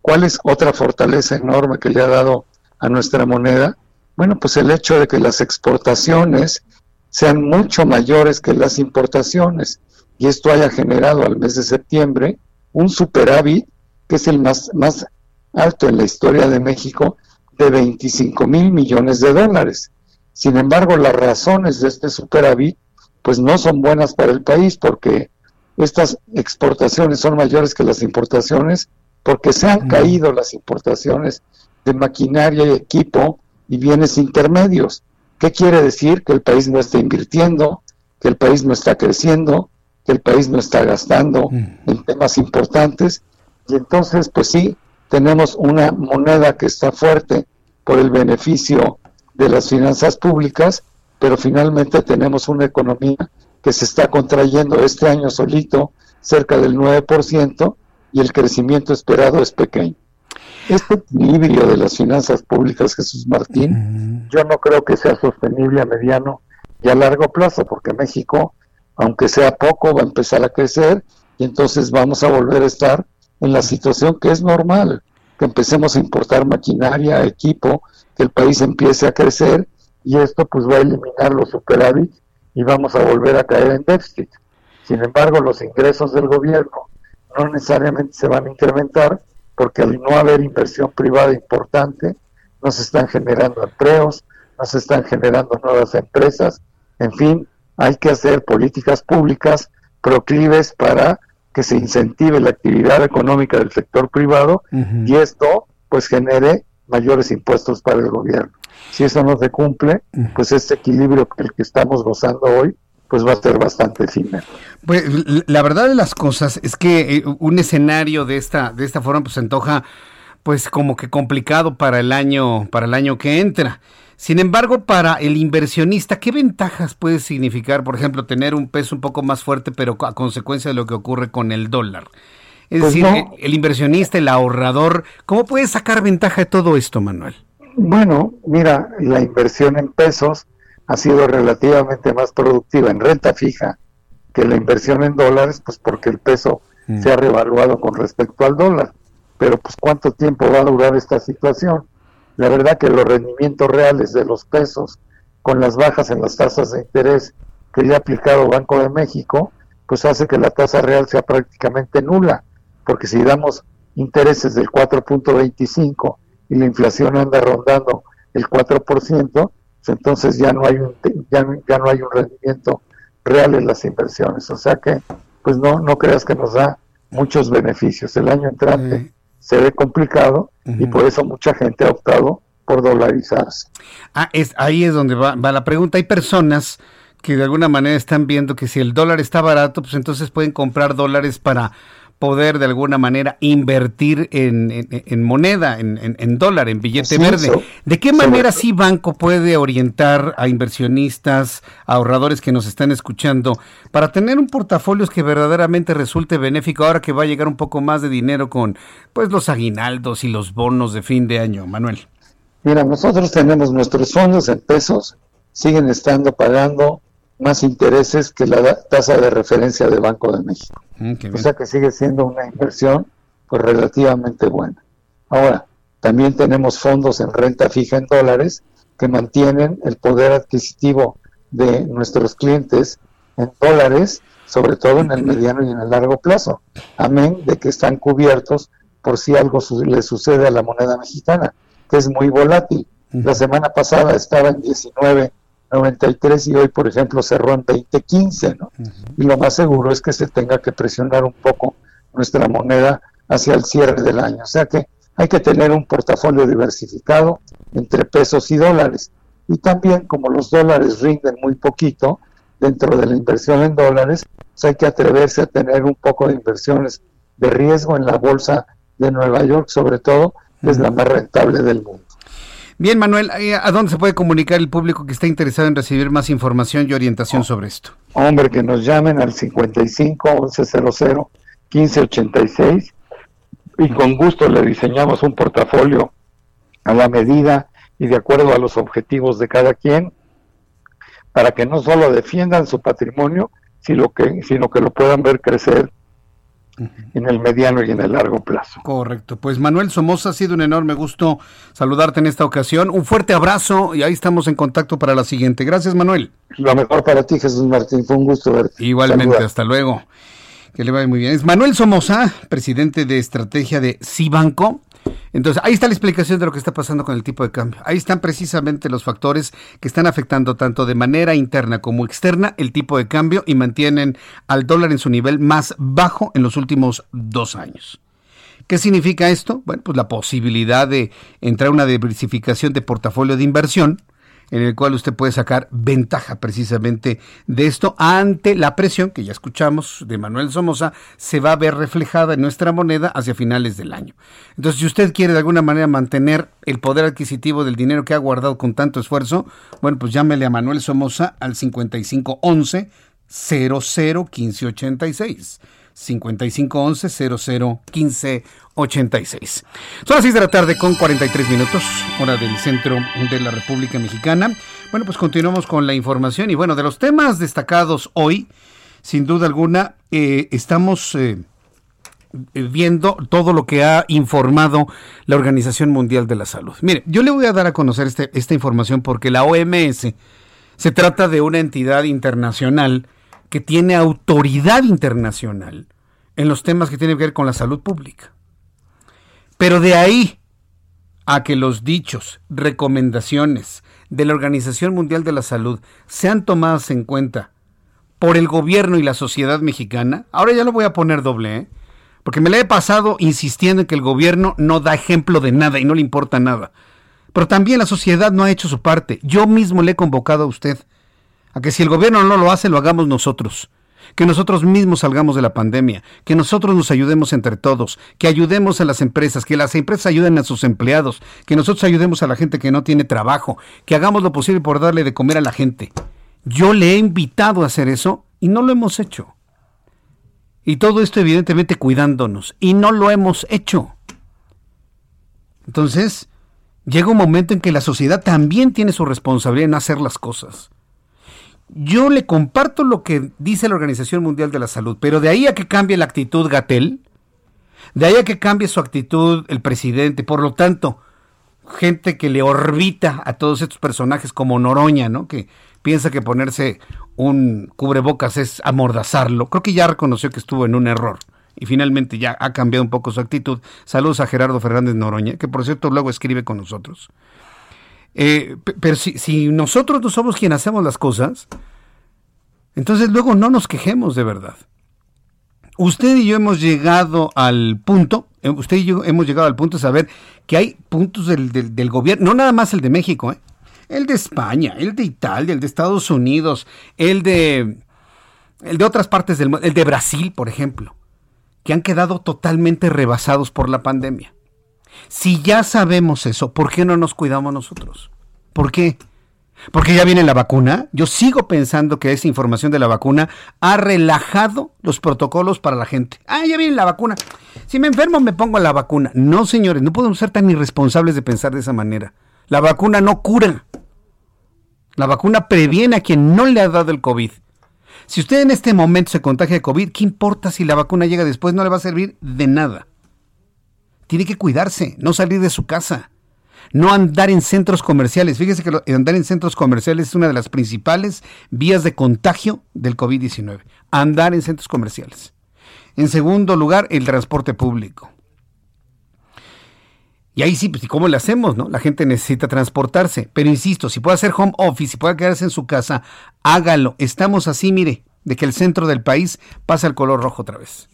¿Cuál es otra fortaleza enorme que le ha dado a nuestra moneda? Bueno, pues el hecho de que las exportaciones sean mucho mayores que las importaciones y esto haya generado al mes de septiembre un superávit que es el más, más alto en la historia de México de 25 mil millones de dólares. Sin embargo, las razones de este superávit pues no son buenas para el país porque estas exportaciones son mayores que las importaciones porque se han caído las importaciones de maquinaria y equipo y bienes intermedios. ¿Qué quiere decir? Que el país no está invirtiendo, que el país no está creciendo, que el país no está gastando en temas importantes. Y entonces, pues sí, tenemos una moneda que está fuerte por el beneficio de las finanzas públicas, pero finalmente tenemos una economía que se está contrayendo este año solito cerca del 9% y el crecimiento esperado es pequeño. Este equilibrio de las finanzas públicas, Jesús Martín, yo no creo que sea sostenible a mediano y a largo plazo, porque México, aunque sea poco, va a empezar a crecer y entonces vamos a volver a estar en la situación que es normal, que empecemos a importar maquinaria, equipo, que el país empiece a crecer y esto pues va a eliminar los superávits y vamos a volver a caer en déficit. Sin embargo, los ingresos del gobierno no necesariamente se van a incrementar porque al no haber inversión privada importante, no se están generando empleos, no se están generando nuevas empresas, en fin, hay que hacer políticas públicas proclives para que se incentive la actividad económica del sector privado y esto pues genere mayores impuestos para el gobierno. Si eso no se cumple, pues este equilibrio el que estamos gozando hoy pues va a ser bastante fino. Pues la verdad de las cosas es que eh, un escenario de esta de esta forma pues se antoja pues como que complicado para el año para el año que entra. Sin embargo, para el inversionista, ¿qué ventajas puede significar, por ejemplo, tener un peso un poco más fuerte, pero a consecuencia de lo que ocurre con el dólar? Es pues decir, el, inversionista, el ahorrador, ¿cómo puede sacar ventaja de todo esto, Manuel? Bueno, mira, la inversión en pesos ha sido relativamente más productiva en renta fija que la inversión en dólares, pues porque el peso mm. se ha revaluado con respecto al dólar. Pero pues cuánto tiempo va a durar esta situación. La verdad que los rendimientos reales de los pesos con las bajas en las tasas de interés que le ha aplicado Banco de México, pues hace que la tasa real sea prácticamente nula, porque si damos intereses del 4.25 y la inflación anda rondando el 4%, pues entonces ya no hay un ya, ya no hay un rendimiento real en las inversiones, o sea que pues no no creas que nos da muchos beneficios. El año entrante se ve complicado y por eso mucha gente ha optado por dolarizarse. Ah, es ahí es donde va, va la pregunta. Hay personas que de alguna manera están viendo que si el dólar está barato, pues entonces pueden comprar dólares para poder de alguna manera invertir en, moneda, en, dólar, en billete verde. ¿De qué manera sí banco puede orientar a inversionistas, a ahorradores que nos están escuchando, para tener un portafolio que verdaderamente resulte benéfico ahora que va a llegar un poco más de dinero con pues los aguinaldos y los bonos de fin de año, Manuel? Mira, nosotros tenemos nuestros fondos en pesos, siguen estando pagando más intereses que la tasa de referencia del Banco de México. Mm, o sea que sigue siendo una inversión pues relativamente buena. Ahora, también tenemos fondos en renta fija en dólares que mantienen el poder adquisitivo de nuestros clientes en dólares, sobre todo en el mediano y en el largo plazo. Amén de que están cubiertos por si algo le sucede a la moneda mexicana, que es muy volátil. La semana pasada estaba en 19 93 y hoy, por ejemplo, cerró en 2015, ¿no? Y lo más seguro es que se tenga que presionar un poco nuestra moneda hacia el cierre del año. O sea que hay que tener un portafolio diversificado entre pesos y dólares. Y también, como los dólares rinden muy poquito dentro de la inversión en dólares, pues hay que atreverse a tener un poco de inversiones de riesgo en la bolsa de Nueva York, sobre todo, que es la más rentable del mundo. Bien, Manuel, eh, ¿a dónde se puede comunicar el público que está interesado en recibir más información y orientación sobre esto? Hombre, que nos llamen al 55 1100 1586 y con gusto le diseñamos un portafolio a la medida y de acuerdo a los objetivos de cada quien para que no solo defiendan su patrimonio, sino que, sino que lo puedan ver crecer en el mediano y en el largo plazo. Correcto. Pues Manuel Somoza, ha sido un enorme gusto saludarte en esta ocasión. Un fuerte abrazo y ahí estamos en contacto para la siguiente. Gracias, Manuel. Lo mejor para ti, Jesús Martín. Fue un gusto verte. Igualmente, hasta luego. Que le vaya muy bien. Es Manuel Somoza, presidente de estrategia de Cibanco. Entonces, ahí está la explicación de lo que está pasando con el tipo de cambio. Ahí están precisamente los factores que están afectando tanto de manera interna como externa el tipo de cambio y mantienen al dólar en su nivel más bajo en los últimos dos años. ¿Qué significa esto? Bueno, pues la posibilidad de entrar a una diversificación de portafolio de inversión en el cual usted puede sacar ventaja precisamente de esto ante la presión que ya escuchamos de Manuel Somoza se va a ver reflejada en nuestra moneda hacia finales del año. Entonces, si usted quiere de alguna manera mantener el poder adquisitivo del dinero que ha guardado con tanto esfuerzo, bueno, pues llámele a Manuel Somoza al 5511 001586. 5511 0015 86. Son las 6 de la tarde con 43 minutos, hora del centro de la República Mexicana. Bueno, pues continuamos con la información y bueno, de los temas destacados hoy, sin duda alguna, eh, estamos eh, viendo todo lo que ha informado la Organización Mundial de la Salud. Mire, yo le voy a dar a conocer este, esta información porque la OMS se trata de una entidad internacional que tiene autoridad internacional en los temas que tienen que ver con la salud pública. Pero de ahí a que los dichos, recomendaciones de la Organización Mundial de la Salud sean tomadas en cuenta por el gobierno y la sociedad mexicana, ahora ya lo voy a poner doble, ¿eh? porque me la he pasado insistiendo en que el gobierno no da ejemplo de nada y no le importa nada. Pero también la sociedad no ha hecho su parte. Yo mismo le he convocado a usted a que si el gobierno no lo hace, lo hagamos nosotros que nosotros mismos salgamos de la pandemia, que nosotros nos ayudemos entre todos, que ayudemos a las empresas, que las empresas ayuden a sus empleados, que nosotros ayudemos a la gente que no tiene trabajo, que hagamos lo posible por darle de comer a la gente. Yo le he invitado a hacer eso y no lo hemos hecho. Y todo esto evidentemente cuidándonos y no lo hemos hecho. Entonces, llega un momento en que la sociedad también tiene su responsabilidad en hacer las cosas. Yo le comparto lo que dice la Organización Mundial de la Salud, pero de ahí a que cambie la actitud Gatel, de ahí a que cambie su actitud el presidente, por lo tanto, gente que le orbita a todos estos personajes como Noroña, ¿no? Que piensa que ponerse un cubrebocas es amordazarlo. Creo que ya reconoció que estuvo en un error y finalmente ya ha cambiado un poco su actitud. Saludos a Gerardo Fernández Noroña, que por cierto luego escribe con nosotros. Eh, pero si, nosotros no somos quienes hacemos las cosas, entonces luego no nos quejemos de verdad. Usted y yo hemos llegado al punto, eh, usted y yo hemos llegado al punto de saber que hay puntos del, del, gobierno, no nada más el de México, ¿eh? el de España, el de Italia, el de Estados Unidos, el de, el de otras partes del mundo, el de Brasil, por ejemplo, que han quedado totalmente rebasados por la pandemia. Si ya sabemos eso, ¿por qué no nos cuidamos nosotros? ¿Por qué? Porque ya viene la vacuna. Yo sigo pensando que esa información de la vacuna ha relajado los protocolos para la gente. Ah, ya viene la vacuna. Si me enfermo me pongo la vacuna. No, señores, no podemos ser tan irresponsables de pensar de esa manera. La vacuna no cura. La vacuna previene a quien no le ha dado el COVID. Si usted en este momento se contagia de COVID, ¿qué importa si la vacuna llega después? No le va a servir de nada tiene que cuidarse, no salir de su casa, no andar en centros comerciales. Fíjese que andar en centros comerciales es una de las principales vías de contagio del COVID-19. Andar en centros comerciales. En segundo lugar, el transporte público. Y ahí sí, pues, ¿y cómo le hacemos, no? La gente necesita transportarse. Pero insisto, si puede hacer home office, si puede quedarse en su casa, hágalo. Estamos así, mire, de que el centro del país pasa el color rojo otra vez.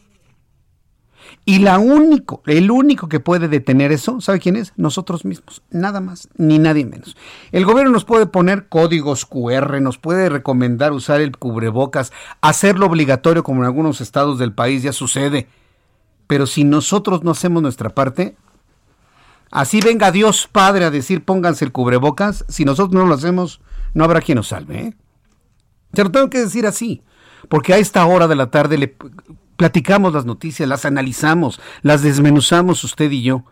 Y la único, el único que puede detener eso, ¿sabe quién es? Nosotros mismos, nada más, ni nadie menos. El gobierno nos puede poner códigos QR, nos puede recomendar usar el cubrebocas, hacerlo obligatorio como en algunos estados del país ya sucede. Pero si nosotros no hacemos nuestra parte, así venga Dios Padre a decir pónganse el cubrebocas, si nosotros no lo hacemos, no habrá quien nos salve. ¿eh? Se lo tengo que decir así, porque a esta hora de la tarde le platicamos las noticias, las analizamos, las desmenuzamos usted y yo.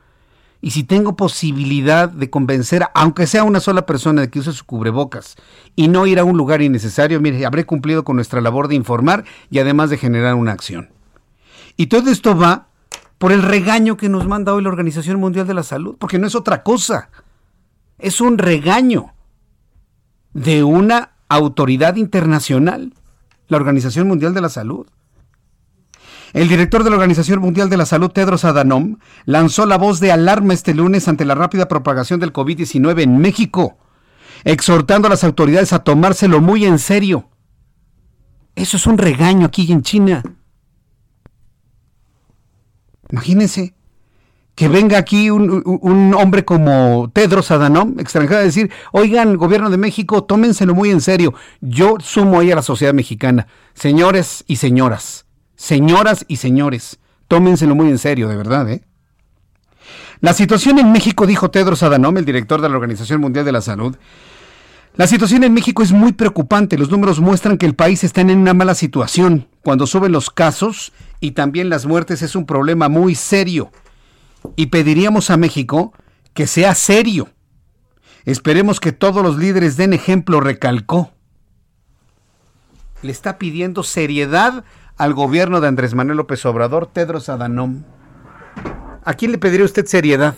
y si tengo posibilidad de convencer, aunque sea una sola persona, de que use su cubrebocas y no ir a un lugar innecesario, mire, habré cumplido con nuestra labor de informar y además de generar una acción. Y todo esto va por el regaño que nos manda hoy la Organización Mundial de la Salud, porque no es otra cosa, es un regaño de una autoridad internacional, la Organización Mundial de la Salud. El director de la Organización Mundial de la Salud, Tedros Adhanom, lanzó la voz de alarma este lunes ante la rápida propagación del COVID-19 en México, exhortando a las autoridades a tomárselo muy en serio. Eso es un regaño aquí en China. Imagínense que venga aquí un, hombre como Tedros Adhanom, extranjero, a decir, oigan, gobierno de México, tómenselo muy en serio. Yo sumo ahí a la sociedad mexicana. Señores y señoras, Señoras y señores, tómenselo muy en serio, de verdad, ¿eh? La situación en México, dijo Tedros Adhanom, el director de la Organización Mundial de la Salud, la situación en México es muy preocupante. Los números muestran que el país está en una mala situación. Cuando suben los casos y también las muertes es un problema muy serio. Y pediríamos a México que sea serio. Esperemos que todos los líderes den ejemplo, recalcó. Le está pidiendo seriedad al gobierno de Andrés Manuel López Obrador, Tedros Adhanom. ¿A quién le pediría usted seriedad?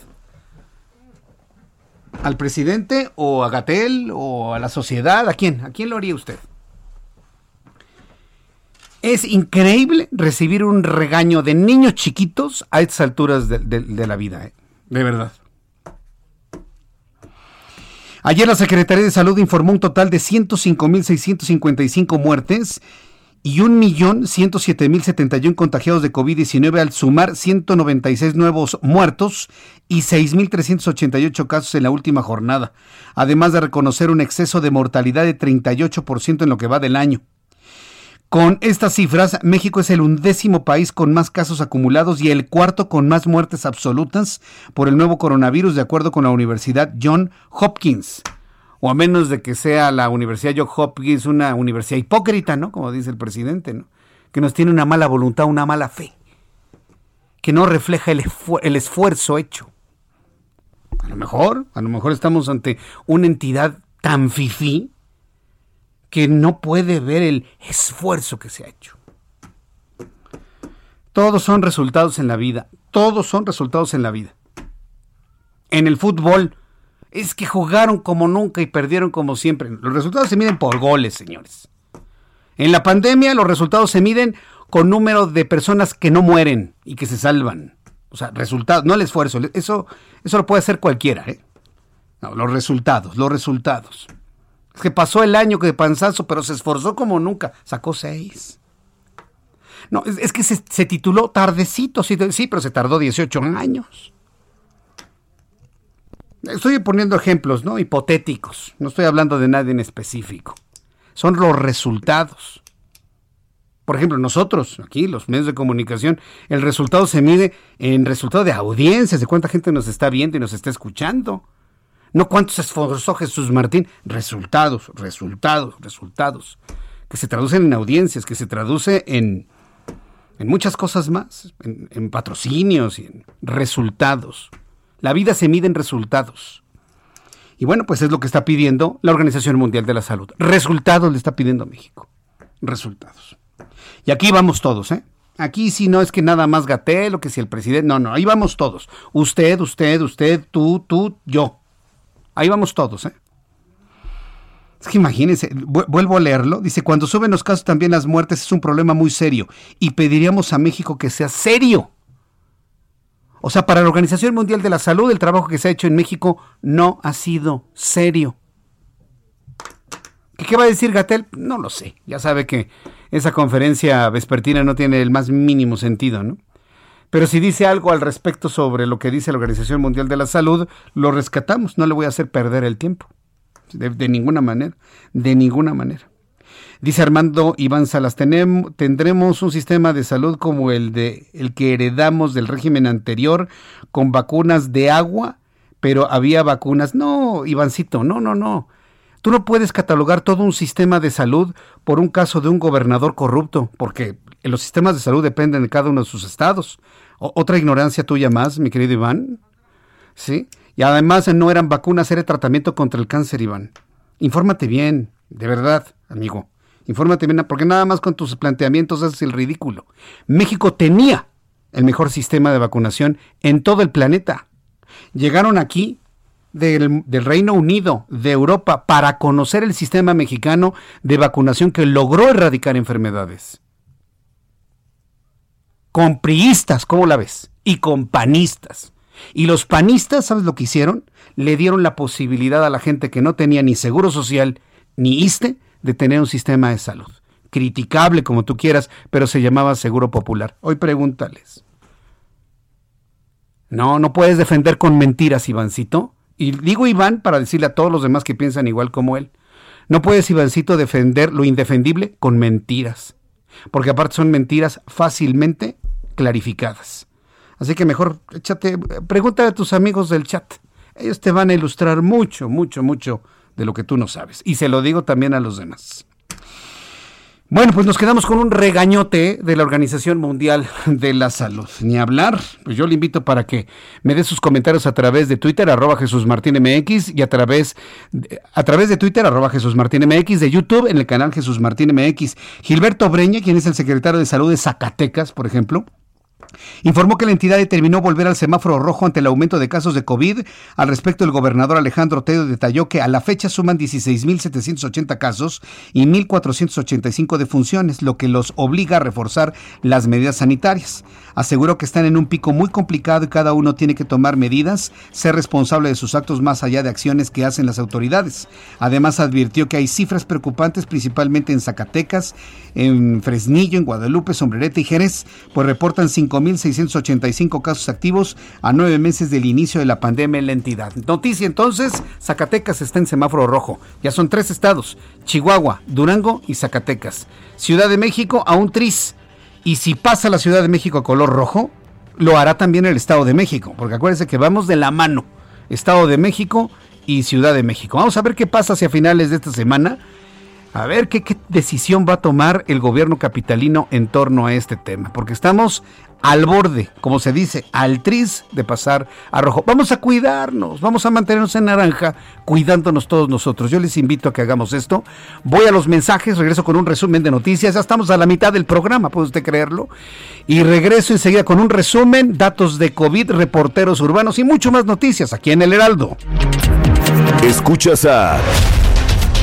¿Al presidente o a Gatel o a la sociedad? ¿A quién? ¿A quién lo haría usted? Es increíble recibir un regaño de niños chiquitos a estas alturas de, la vida, ¿eh? de verdad. Ayer la Secretaría de Salud informó un total de 105.655 muertes y 1.107.071 contagiados de COVID-19 al sumar 196 nuevos muertos y 6.388 casos en la última jornada, además de reconocer un exceso de mortalidad de 38% en lo que va del año. Con estas cifras, México es el undécimo país con más casos acumulados y el cuarto con más muertes absolutas por el nuevo coronavirus, de acuerdo con la Universidad John Hopkins o a menos de que sea la Universidad Johns Hopkins una universidad hipócrita, ¿no? Como dice el presidente, ¿no? Que nos tiene una mala voluntad, una mala fe, que no refleja el, el esfuerzo hecho. A lo mejor, a lo mejor estamos ante una entidad tan fifí que no puede ver el esfuerzo que se ha hecho. Todos son resultados en la vida, todos son resultados en la vida. En el fútbol, es que jugaron como nunca y perdieron como siempre. Los resultados se miden por goles, señores. En la pandemia los resultados se miden con número de personas que no mueren y que se salvan. O sea, resultados, no el esfuerzo. Eso, eso lo puede hacer cualquiera. ¿eh? No, los resultados, los resultados. Es que pasó el año que de panzazo, pero se esforzó como nunca. Sacó seis. No, es, que se, se, tituló tardecito, sí, pero se tardó 18 años. Estoy poniendo ejemplos, ¿no? Hipotéticos. No estoy hablando de nadie en específico. Son los resultados. Por ejemplo, nosotros, aquí, los medios de comunicación, el resultado se mide en resultado de audiencias, de cuánta gente nos está viendo y nos está escuchando. No cuántos se esforzó Jesús Martín. Resultados, resultados, resultados. Que se traducen en audiencias, que se traduce en, en muchas cosas más, en patrocinios y en resultados. La vida se mide en resultados. Y bueno, pues es lo que está pidiendo la Organización Mundial de la Salud. Resultados le está pidiendo a México. Resultados. Y aquí vamos todos, ¿eh? Aquí si no es que nada más Gatel o que si el presidente. No, no, ahí vamos todos. Usted, usted, usted, tú, tú, yo. Ahí vamos todos, ¿eh? Es que imagínense, vuelvo a leerlo. Dice, cuando suben los casos también las muertes es un problema muy serio. Y pediríamos a México que sea serio o sea, para la Organización Mundial de la Salud, el trabajo que se ha hecho en México no ha sido serio. ¿Qué, va a decir Gatel? No lo sé. Ya sabe que esa conferencia vespertina no tiene el más mínimo sentido, ¿no? Pero si dice algo al respecto sobre lo que dice la Organización Mundial de la Salud, lo rescatamos. No le voy a hacer perder el tiempo. de ninguna manera. De ninguna manera. Dice Armando Iván Salas, tendremos un sistema de salud como el, de, el que heredamos del régimen anterior, con vacunas de agua, pero había vacunas. No, Ivancito, no, no, no. Tú no puedes catalogar todo un sistema de salud por un caso de un gobernador corrupto, porque los sistemas de salud dependen de cada uno de sus estados. otra ignorancia tuya más, mi querido Iván. ¿sí? Y además no eran vacunas, era tratamiento contra el cáncer, Iván. Infórmate bien, de verdad, amigo. Infórmate bien, porque nada más con tus planteamientos haces el ridículo. México tenía el mejor sistema de vacunación en todo el planeta. Llegaron aquí del, del, Reino Unido, de Europa, para conocer el sistema mexicano de vacunación que logró erradicar enfermedades. Con priistas, ¿cómo la ves? Y con panistas. Y los panistas, ¿sabes lo que hicieron? Le dieron la posibilidad a la gente que no tenía ni seguro social ni ISTE de tener un sistema de salud. Criticable como tú quieras, pero se llamaba seguro popular. Hoy pregúntales. No, no puedes defender con mentiras, Ivancito. Y digo Iván para decirle a todos los demás que piensan igual como él. No puedes, Ivancito, defender lo indefendible con mentiras. Porque aparte son mentiras fácilmente clarificadas. Así que mejor échate, pregúntale a tus amigos del chat. Ellos te van a ilustrar mucho, mucho, mucho de lo que tú no sabes. Y se lo digo también a los demás. Bueno, pues nos quedamos con un regañote de la Organización Mundial de la Salud. Ni hablar, pues yo le invito para que me dé sus comentarios a través de Twitter, arroba Jesús Martín MX, y a través, a través de Twitter, arroba Jesús Martín MX, de YouTube, en el canal Jesús Martín MX. Gilberto Breña, quien es el secretario de Salud de Zacatecas, por ejemplo, Informó que la entidad determinó volver al semáforo rojo ante el aumento de casos de COVID. Al respecto, el gobernador Alejandro Tedo detalló que a la fecha suman 16.780 casos y 1.485 defunciones, lo que los obliga a reforzar las medidas sanitarias. Aseguró que están en un pico muy complicado y cada uno tiene que tomar medidas, ser responsable de sus actos más allá de acciones que hacen las autoridades. Además, advirtió que hay cifras preocupantes principalmente en Zacatecas, en Fresnillo, en Guadalupe, Sombrerete y Jerez, pues reportan 5.685 casos activos a nueve meses del inicio de la pandemia en la entidad. Noticia entonces, Zacatecas está en semáforo rojo. Ya son tres estados, Chihuahua, Durango y Zacatecas. Ciudad de México a un tris. Y si pasa la Ciudad de México a color rojo, lo hará también el Estado de México, porque acuérdense que vamos de la mano, Estado de México y Ciudad de México. Vamos a ver qué pasa hacia finales de esta semana a ver qué, decisión va a tomar el gobierno capitalino en torno a este tema, porque estamos al borde, como se dice, al tris de pasar a rojo. Vamos a cuidarnos, vamos a mantenernos en naranja, cuidándonos todos nosotros. Yo les invito a que hagamos esto. Voy a los mensajes, regreso con un resumen de noticias. Ya estamos a la mitad del programa, puede usted creerlo. Y regreso enseguida con un resumen, datos de COVID, reporteros urbanos y mucho más noticias aquí en El Heraldo. Escuchas a...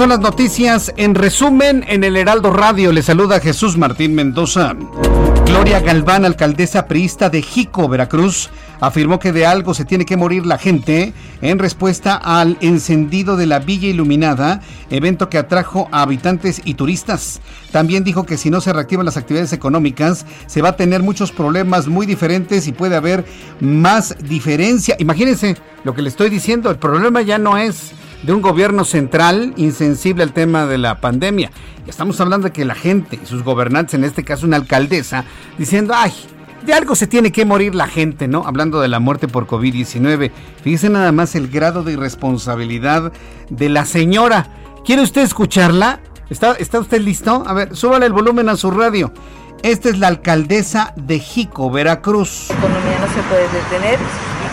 Son las noticias en resumen en el Heraldo Radio. Le saluda Jesús Martín Mendoza. Gloria Galván, alcaldesa priista de Jico, Veracruz, afirmó que de algo se tiene que morir la gente en respuesta al encendido de la Villa Iluminada, evento que atrajo a habitantes y turistas. También dijo que si no se reactivan las actividades económicas, se va a tener muchos problemas muy diferentes y puede haber más diferencia. Imagínense lo que le estoy diciendo, el problema ya no es de un gobierno central insensible al tema de la pandemia. Estamos hablando de que la gente y sus gobernantes, en este caso una alcaldesa, diciendo, ay, de algo se tiene que morir la gente, ¿no? Hablando de la muerte por COVID-19. Fíjese nada más el grado de irresponsabilidad de la señora. ¿Quiere usted escucharla? ¿Está, ¿Está usted listo? A ver, súbale el volumen a su radio. Esta es la alcaldesa de Jico, Veracruz. La economía no se puede detener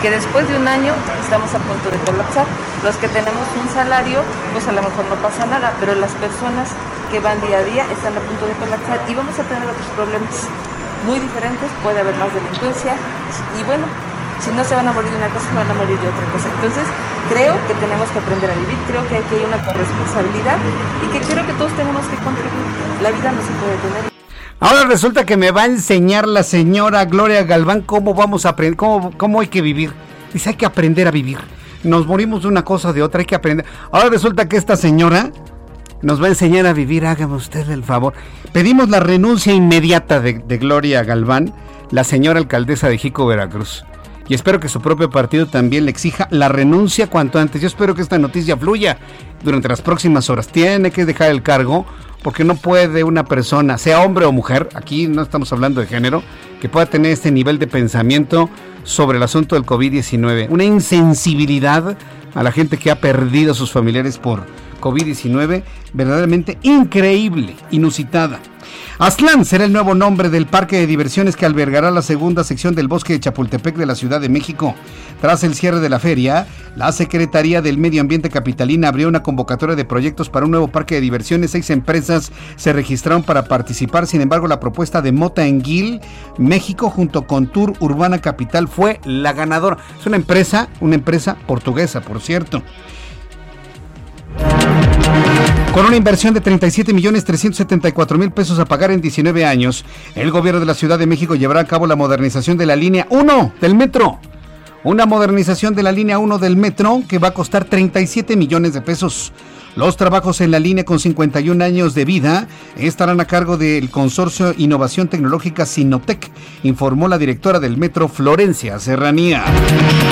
que después de un año estamos a punto de colapsar. Los que tenemos un salario, pues a lo mejor no pasa nada, pero las personas que van día a día están a punto de colapsar y vamos a tener otros problemas muy diferentes, puede haber más delincuencia y bueno, Si no se van a morir de una cosa, se van a morir de otra cosa. Entonces, creo que tenemos que aprender a vivir, creo que aquí hay una corresponsabilidad y que creo que todos tenemos que contribuir. La vida no se puede tener. Ahora resulta que me va a enseñar la señora Gloria Galván cómo vamos a aprender, cómo, cómo hay que vivir. Dice, hay que aprender a vivir. Nos morimos de una cosa o de otra, hay que aprender. Ahora resulta que esta señora nos va a enseñar a vivir, hágame usted el favor. Pedimos la renuncia inmediata de, de Gloria Galván, la señora alcaldesa de Jico, Veracruz. Y espero que su propio partido también le exija la renuncia cuanto antes. Yo espero que esta noticia fluya durante las próximas horas. Tiene que dejar el cargo porque no puede una persona, sea hombre o mujer, aquí no estamos hablando de género, que pueda tener este nivel de pensamiento sobre el asunto del COVID-19. Una insensibilidad a la gente que ha perdido a sus familiares por COVID-19 verdaderamente increíble, inusitada. Aztlán será el nuevo nombre del parque de diversiones que albergará la segunda sección del bosque de Chapultepec de la Ciudad de México. Tras el cierre de la feria, la Secretaría del Medio Ambiente Capitalina abrió una convocatoria de proyectos para un nuevo parque de diversiones. Seis empresas se registraron para participar. Sin embargo, la propuesta de Mota Enguil, México, junto con Tour Urbana Capital, fue la ganadora. Es una empresa, una empresa portuguesa, por cierto. Con una inversión de 37 millones 374 mil pesos a pagar en 19 años, el gobierno de la Ciudad de México llevará a cabo la modernización de la línea 1 del metro. Una modernización de la línea 1 del metro que va a costar 37 millones de pesos. Los trabajos en la línea con 51 años de vida estarán a cargo del consorcio Innovación Tecnológica Sinotec, informó la directora del metro Florencia Serranía.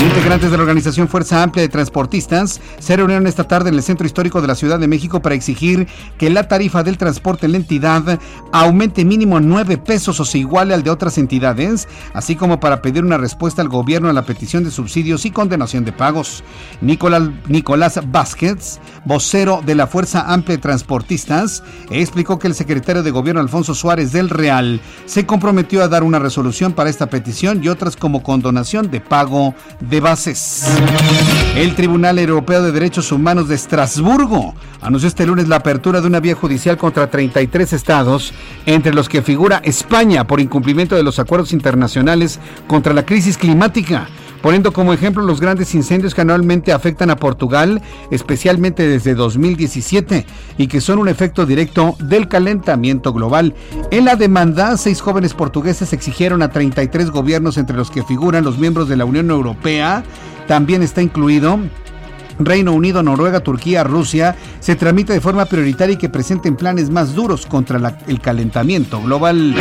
Integrantes de la organización Fuerza Amplia de Transportistas se reunieron esta tarde en el centro histórico de la Ciudad de México para exigir que la tarifa del transporte en la entidad aumente mínimo 9 pesos o se iguale al de otras entidades, así como para pedir una respuesta al gobierno a la petición de subsidios y condenación de pagos. Nicolás, Nicolás Vázquez, vocero de la Fuerza Amplia de Transportistas, explicó que el secretario de Gobierno Alfonso Suárez del Real se comprometió a dar una resolución para esta petición y otras como condonación de pago de bases. El Tribunal Europeo de Derechos Humanos de Estrasburgo anunció este lunes la apertura de una vía judicial contra 33 estados, entre los que figura España por incumplimiento de los acuerdos internacionales contra la crisis climática poniendo como ejemplo los grandes incendios que anualmente afectan a Portugal, especialmente desde 2017, y que son un efecto directo del calentamiento global. En la demanda, seis jóvenes portugueses exigieron a 33 gobiernos, entre los que figuran los miembros de la Unión Europea, también está incluido Reino Unido, Noruega, Turquía, Rusia, se tramita de forma prioritaria y que presenten planes más duros contra el calentamiento global.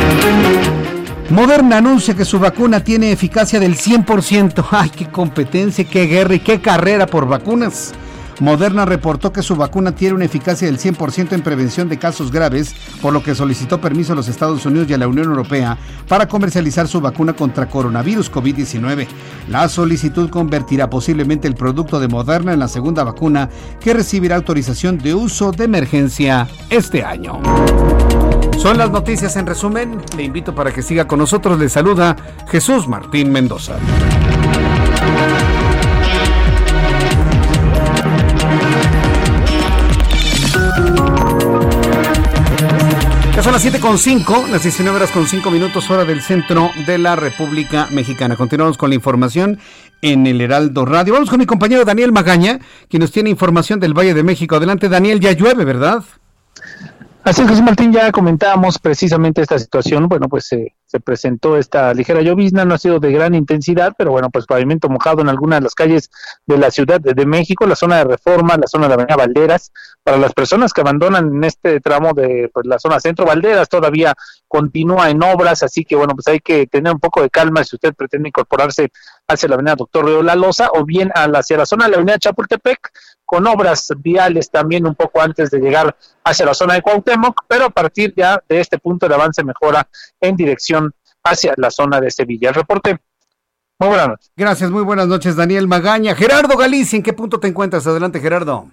Moderna anuncia que su vacuna tiene eficacia del 100%. ¡Ay, qué competencia, qué guerra y qué carrera por vacunas! Moderna reportó que su vacuna tiene una eficacia del 100% en prevención de casos graves, por lo que solicitó permiso a los Estados Unidos y a la Unión Europea para comercializar su vacuna contra coronavirus COVID-19. La solicitud convertirá posiblemente el producto de Moderna en la segunda vacuna que recibirá autorización de uso de emergencia este año. Son las noticias en resumen. Le invito para que siga con nosotros. Le saluda Jesús Martín Mendoza. Son las 7.5, las 19 horas con 5 minutos hora del centro de la República Mexicana. Continuamos con la información en el Heraldo Radio. Vamos con mi compañero Daniel Magaña, quien nos tiene información del Valle de México. Adelante Daniel, ya llueve, ¿verdad? Así es, José Martín, ya comentábamos precisamente esta situación. Bueno, pues se presentó esta ligera llovizna, no ha sido de gran intensidad, pero bueno, pues pavimento mojado en algunas de las calles de la Ciudad de México, la zona de Reforma, la zona de la Avenida Valderas. Para las personas que abandonan en este tramo de pues, la zona centro, Valderas todavía continúa en obras, así que bueno, pues hay que tener un poco de calma si usted pretende incorporarse hacia la Avenida Doctor Río La Loza o bien hacia la zona de la Avenida Chapultepec, con obras viales también un poco antes de llegar hacia la zona de Cuauhtémoc, pero a partir ya de este punto el avance mejora en dirección hacia la zona de Sevilla. El reporte. Muy buenas noches. Gracias, muy buenas noches, Daniel Magaña. Gerardo Galicia, ¿en qué punto te encuentras? Adelante, Gerardo.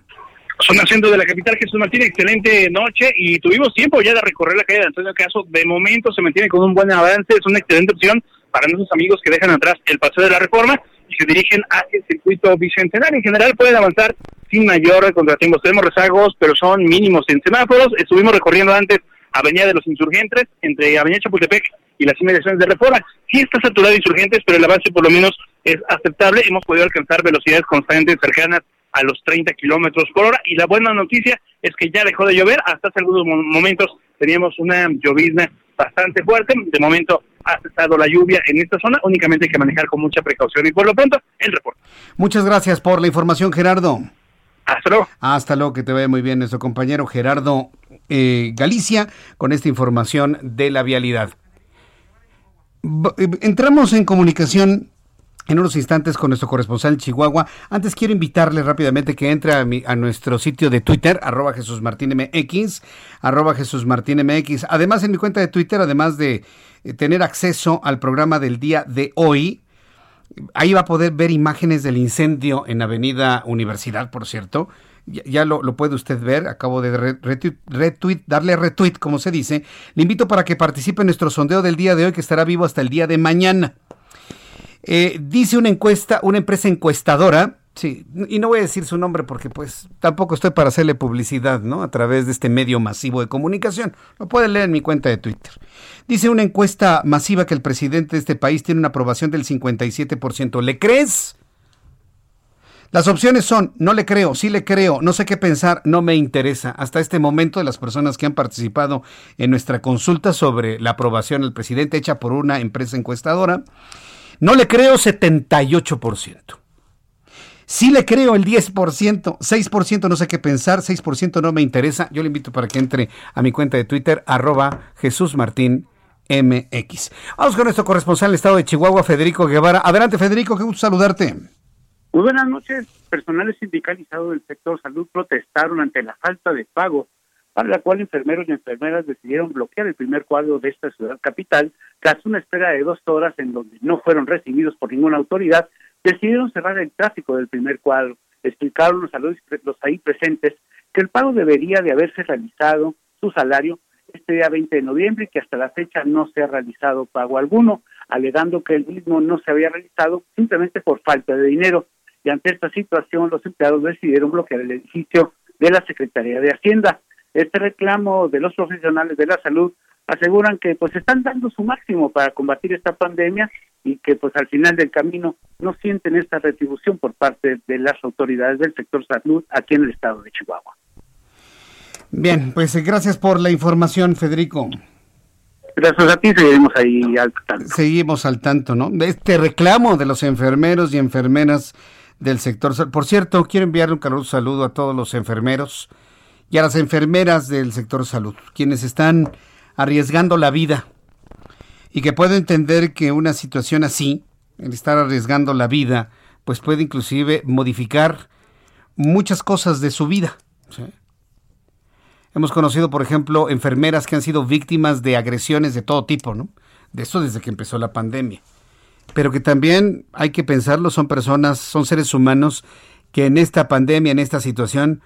Son haciendo de la capital Jesús Martín, excelente noche y tuvimos tiempo ya de recorrer la calle de Antonio Caso. De momento se mantiene con un buen avance, es una excelente opción para nuestros amigos que dejan atrás el paseo de la reforma y se dirigen hacia el circuito bicentenario. En general pueden avanzar sin mayor contratiempos. Tenemos rezagos, pero son mínimos en semáforos. Estuvimos recorriendo antes Avenida de los Insurgentes, entre Avenida Chapultepec y las inmediaciones de Reforma. Sí está saturado de Insurgentes, pero el avance por lo menos es aceptable. Hemos podido alcanzar velocidades constantes cercanas a los 30 kilómetros por hora. Y la buena noticia es que ya dejó de llover. Hasta hace algunos momentos teníamos una llovizna bastante fuerte. De momento ha cesado la lluvia en esta zona. Únicamente hay que manejar con mucha precaución. Y por lo pronto, el reporte. Muchas gracias por la información, Gerardo. Hasta luego. Hasta luego, que te vaya muy bien nuestro compañero Gerardo eh, Galicia con esta información de la vialidad. Eh, entramos en comunicación en unos instantes con nuestro corresponsal en Chihuahua. Antes quiero invitarle rápidamente que entre a, a nuestro sitio de Twitter, arroba Jesús Martín MX, arroba Jesús Martín MX. Además, en mi cuenta de Twitter, además de eh, tener acceso al programa del día de hoy, ahí va a poder ver imágenes del incendio en Avenida Universidad, por cierto. Ya, lo, puede usted ver, acabo de retweet, darle retweet, como se dice. Le invito para que participe en nuestro sondeo del día de hoy, que estará vivo hasta el día de mañana. Eh, dice una encuesta, una empresa encuestadora, sí, y no voy a decir su nombre porque pues tampoco estoy para hacerle publicidad, ¿no? A través de este medio masivo de comunicación. Lo puede leer en mi cuenta de Twitter. Dice una encuesta masiva que el presidente de este país tiene una aprobación del 57%. ¿Le crees? Las opciones son, no le creo, sí le creo, no sé qué pensar, no me interesa. Hasta este momento de las personas que han participado en nuestra consulta sobre la aprobación del presidente hecha por una empresa encuestadora, no le creo 78%. Sí le creo el 10%, 6% no sé qué pensar, 6% no me interesa. Yo le invito para que entre a mi cuenta de Twitter, arroba Jesús Martín MX. Vamos con nuestro corresponsal en el estado de Chihuahua, Federico Guevara. Adelante, Federico, qué gusto saludarte. Muy buenas noches. Personales sindicalizados del sector salud protestaron ante la falta de pago para la cual enfermeros y enfermeras decidieron bloquear el primer cuadro de esta ciudad capital, tras una espera de dos horas en donde no fueron recibidos por ninguna autoridad, decidieron cerrar el tráfico del primer cuadro. Explicaron los, los ahí presentes que el pago debería de haberse realizado, su salario, este día 20 de noviembre y que hasta la fecha no se ha realizado pago alguno, alegando que el mismo no se había realizado simplemente por falta de dinero. Y ante esta situación, los empleados decidieron bloquear el edificio de la Secretaría de Hacienda. Este reclamo de los profesionales de la salud aseguran que pues están dando su máximo para combatir esta pandemia y que pues al final del camino no sienten esta retribución por parte de las autoridades del sector salud aquí en el estado de Chihuahua. Bien, pues eh, gracias por la información, Federico. Gracias a ti, seguimos ahí al tanto. Seguimos al tanto, ¿no? De este reclamo de los enfermeros y enfermeras del sector. Por cierto, quiero enviarle un caluroso saludo a todos los enfermeros y a las enfermeras del sector salud, quienes están arriesgando la vida y que puedo entender que una situación así, el estar arriesgando la vida, pues puede inclusive modificar muchas cosas de su vida. Hemos conocido, por ejemplo, enfermeras que han sido víctimas de agresiones de todo tipo, ¿no? De eso desde que empezó la pandemia. Pero que también hay que pensarlo, son personas, son seres humanos que en esta pandemia, en esta situación,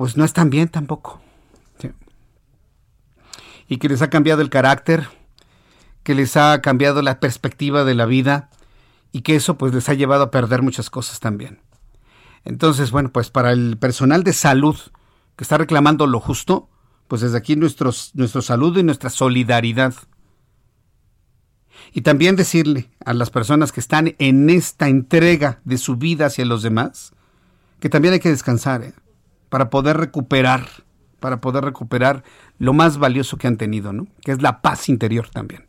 pues no están bien tampoco. Y que les ha cambiado el carácter, que les ha cambiado la perspectiva de la vida y que eso pues les ha llevado a perder muchas cosas también. Entonces, bueno, pues para el personal de salud que está reclamando lo justo, pues desde aquí nuestros, nuestro saludo y nuestra solidaridad. Y también decirle a las personas que están en esta entrega de su vida hacia los demás, que también hay que descansar. ¿eh? Para poder recuperar, para poder recuperar lo más valioso que han tenido, ¿no? Que es la paz interior también.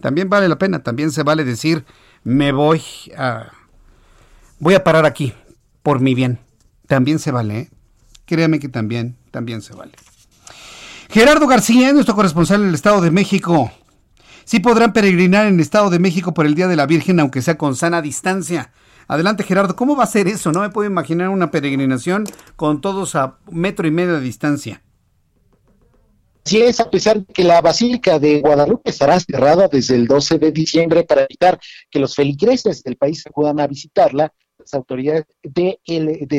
También vale la pena, también se vale decir, me voy a, voy a parar aquí por mi bien. También se vale, ¿eh? Créame que también, también se vale. Gerardo García, nuestro corresponsal en el Estado de México. Sí podrán peregrinar en el Estado de México por el Día de la Virgen, aunque sea con sana distancia. Adelante, Gerardo, ¿cómo va a ser eso? No me puedo imaginar una peregrinación con todos a metro y medio de distancia. Así es, a pesar de que la Basílica de Guadalupe estará cerrada desde el 12 de diciembre para evitar que los feligreses del país acudan a visitarla, las autoridades de,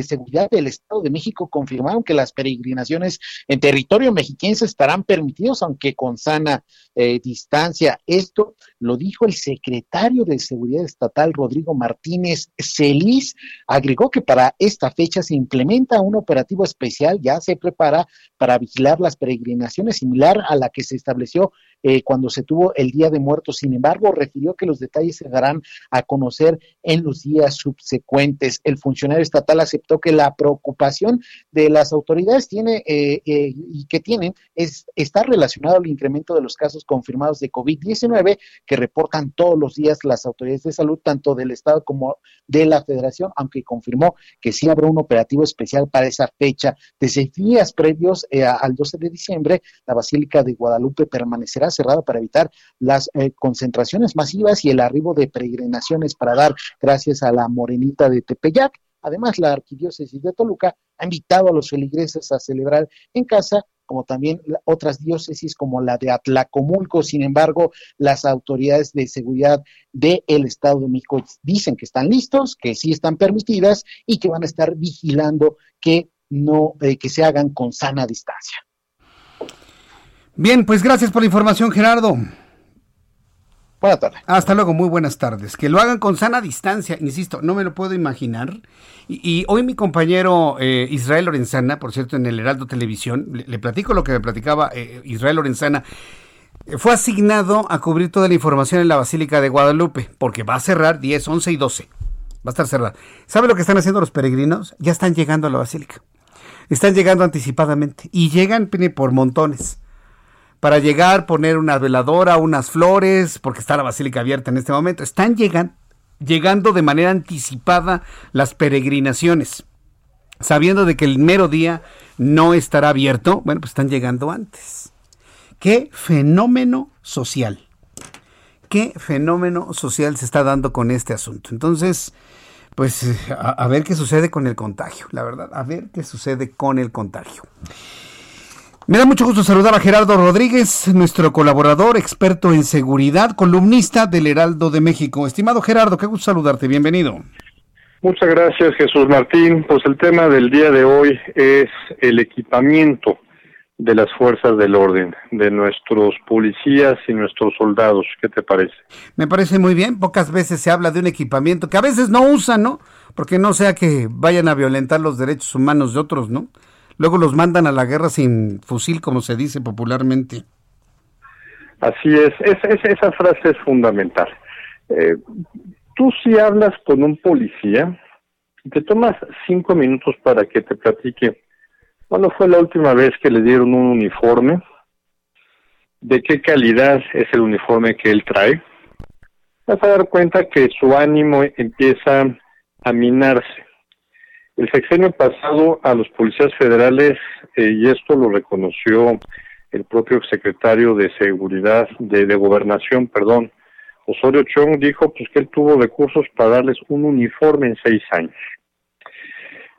seguridad del Estado de México confirmaron que las peregrinaciones en territorio mexiquense estarán permitidos, aunque con sana eh, distancia. Esto lo dijo el secretario de Seguridad Estatal, Rodrigo Martínez Celis. Agregó que para esta fecha se implementa un operativo especial, ya se prepara para vigilar las peregrinaciones, similar a la que se estableció eh, cuando se tuvo el Día de Muertos. Sin embargo, refirió que los detalles se darán a conocer en los días subsecuentes. El funcionario estatal aceptó que la preocupación de las autoridades tiene eh, eh, y que tienen es está relacionado al incremento de los casos confirmados de COVID-19 que reportan todos los días las autoridades de salud, tanto del Estado como de la Federación, aunque confirmó que sí habrá un operativo especial para esa fecha. Desde días previos al 12 de diciembre, la Basílica de Guadalupe permanecerá cerrada para evitar las eh, concentraciones masivas y el arribo de peregrinaciones para dar gracias a la morenita de Tepeyac. Además, la arquidiócesis de Toluca ha invitado a los feligreses a celebrar en casa como también otras diócesis como la de Atlacomulco. Sin embargo, las autoridades de seguridad del Estado de México dicen que están listos, que sí están permitidas y que van a estar vigilando que no eh, que se hagan con sana distancia. Bien, pues gracias por la información, Gerardo. Buenas tardes. Hasta luego, muy buenas tardes. Que lo hagan con sana distancia, insisto, no me lo puedo imaginar. Y, hoy mi compañero eh, Israel Lorenzana, por cierto, en el Heraldo Televisión, le, platico lo que me platicaba eh, Israel Lorenzana, fue asignado a cubrir toda la información en la Basílica de Guadalupe, porque va a cerrar 10, 11 y 12. Va a estar cerrada. ¿Sabe lo que están haciendo los peregrinos? Ya están llegando a la Basílica. Están llegando anticipadamente y llegan por montones para llegar, poner una veladora, unas flores, porque está la basílica abierta en este momento. Están llegan, llegando de manera anticipada las peregrinaciones, sabiendo de que el mero día no estará abierto. Bueno, pues están llegando antes. ¿Qué fenómeno social? ¿Qué fenómeno social se está dando con este asunto? Entonces, pues a, a ver qué sucede con el contagio, la verdad, a ver qué sucede con el contagio. Me da mucho gusto saludar a Gerardo Rodríguez, nuestro colaborador, experto en seguridad, columnista del Heraldo de México. Estimado Gerardo, qué gusto saludarte, bienvenido. Muchas gracias, Jesús Martín. Pues el tema del día de hoy es el equipamiento de las fuerzas del orden, de nuestros policías y nuestros soldados. ¿Qué te parece? Me parece muy bien. Pocas veces se habla de un equipamiento que a veces no usan, ¿no? Porque no sea que vayan a violentar los derechos humanos de otros, ¿no? Luego los mandan a la guerra sin fusil, como se dice popularmente. Así es, esa frase es fundamental. Eh, tú si hablas con un policía, te tomas cinco minutos para que te platique cuándo fue la última vez que le dieron un uniforme, de qué calidad es el uniforme que él trae, vas a dar cuenta que su ánimo empieza a minarse. El sexenio pasado a los policías federales, eh, y esto lo reconoció el propio secretario de Seguridad, de, Gobernación, perdón, Osorio Chong, dijo pues que él tuvo recursos para darles un uniforme en seis años.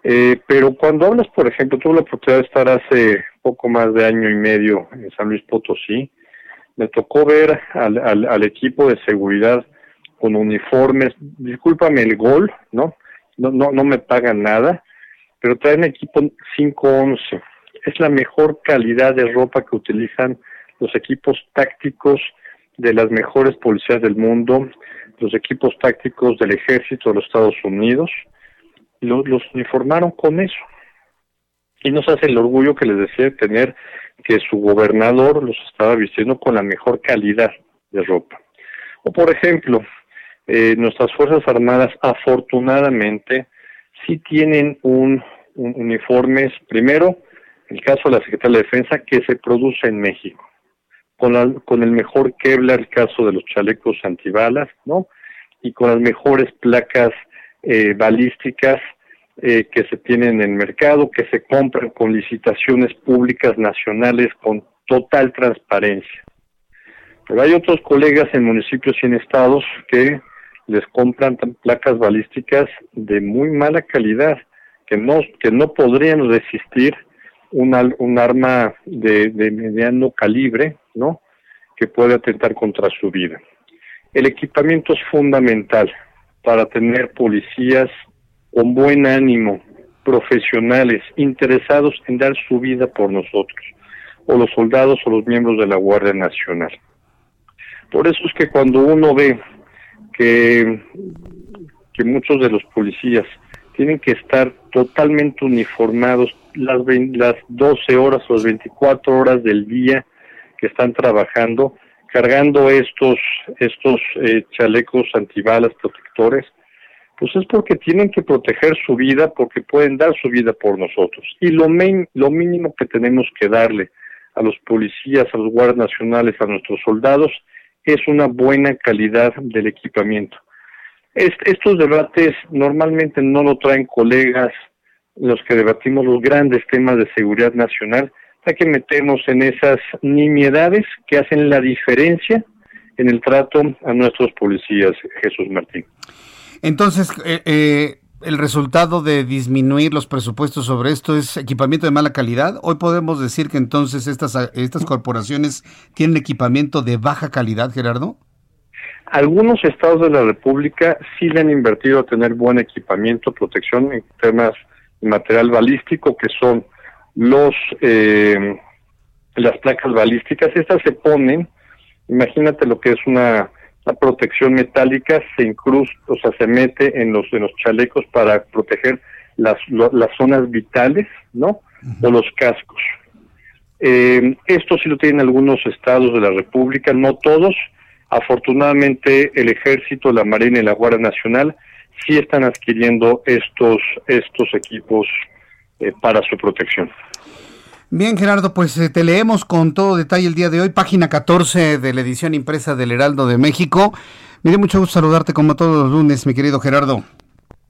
Eh, pero cuando hablas, por ejemplo, tuve la oportunidad de estar hace poco más de año y medio en San Luis Potosí, me tocó ver al, al equipo de seguridad con uniformes, discúlpame el gol, ¿no? No, no, no me pagan nada, pero traen equipo 511. Es la mejor calidad de ropa que utilizan los equipos tácticos de las mejores policías del mundo, los equipos tácticos del ejército de los Estados Unidos, los, los uniformaron con eso. Y nos hace el orgullo que les decía tener que su gobernador los estaba vistiendo con la mejor calidad de ropa. O por ejemplo, eh, nuestras Fuerzas Armadas afortunadamente sí tienen un, uniformes, primero, el caso de la Secretaría de Defensa, que se produce en México, con, con el mejor Kevlar, el caso de los chalecos antibalas, ¿no? Y con las mejores placas eh, balísticas eh, que se tienen en el mercado, que se compran con licitaciones públicas nacionales con total transparencia. Pero hay otros colegas en municipios y en estados que les compran placas balísticas de muy mala calidad que no que no podrían resistir un, un arma de, de mediano calibre, ¿no? Que puede atentar contra su vida. El equipamiento es fundamental para tener policías con buen ánimo, profesionales, interesados en dar su vida por nosotros, o los soldados o los miembros de la Guardia Nacional. Por eso es que cuando uno ve que, muchos de los policías tienen que estar totalmente uniformados las, las 12 horas o las 24 horas del día que están trabajando, cargando estos, estos eh, chalecos antibalas protectores, pues es porque tienen que proteger su vida, porque pueden dar su vida por nosotros. Y lo, lo mínimo que tenemos que darle a los policías, a los guardias nacionales, a nuestros soldados, es una buena calidad del equipamiento. estos debates normalmente no lo traen colegas, los que debatimos los grandes temas de seguridad nacional, hay que meternos en esas nimiedades que hacen la diferencia en el trato a nuestros policías, Jesús Martín. Entonces, eh, eh, el resultado de disminuir los presupuestos sobre esto es equipamiento de mala calidad. Hoy podemos decir que entonces estas, estas corporaciones tienen equipamiento de baja calidad, Gerardo. Algunos estados de la República sí le han invertido a tener buen equipamiento, protección en temas de material balístico, que son los eh, las placas balísticas. Estas se ponen, imagínate lo que es una la protección metálica se incrusta, o sea, se mete en los, en los chalecos para proteger las, las zonas vitales, ¿no? O los cascos. Eh, esto sí lo tienen algunos estados de la República, no todos. Afortunadamente, el Ejército, la Marina y la Guardia Nacional sí están adquiriendo estos, estos equipos eh, para su protección. Bien, Gerardo, pues eh, te leemos con todo detalle el día de hoy, página 14 de la edición impresa del Heraldo de México. Me dio mucho gusto saludarte como todos los lunes, mi querido Gerardo.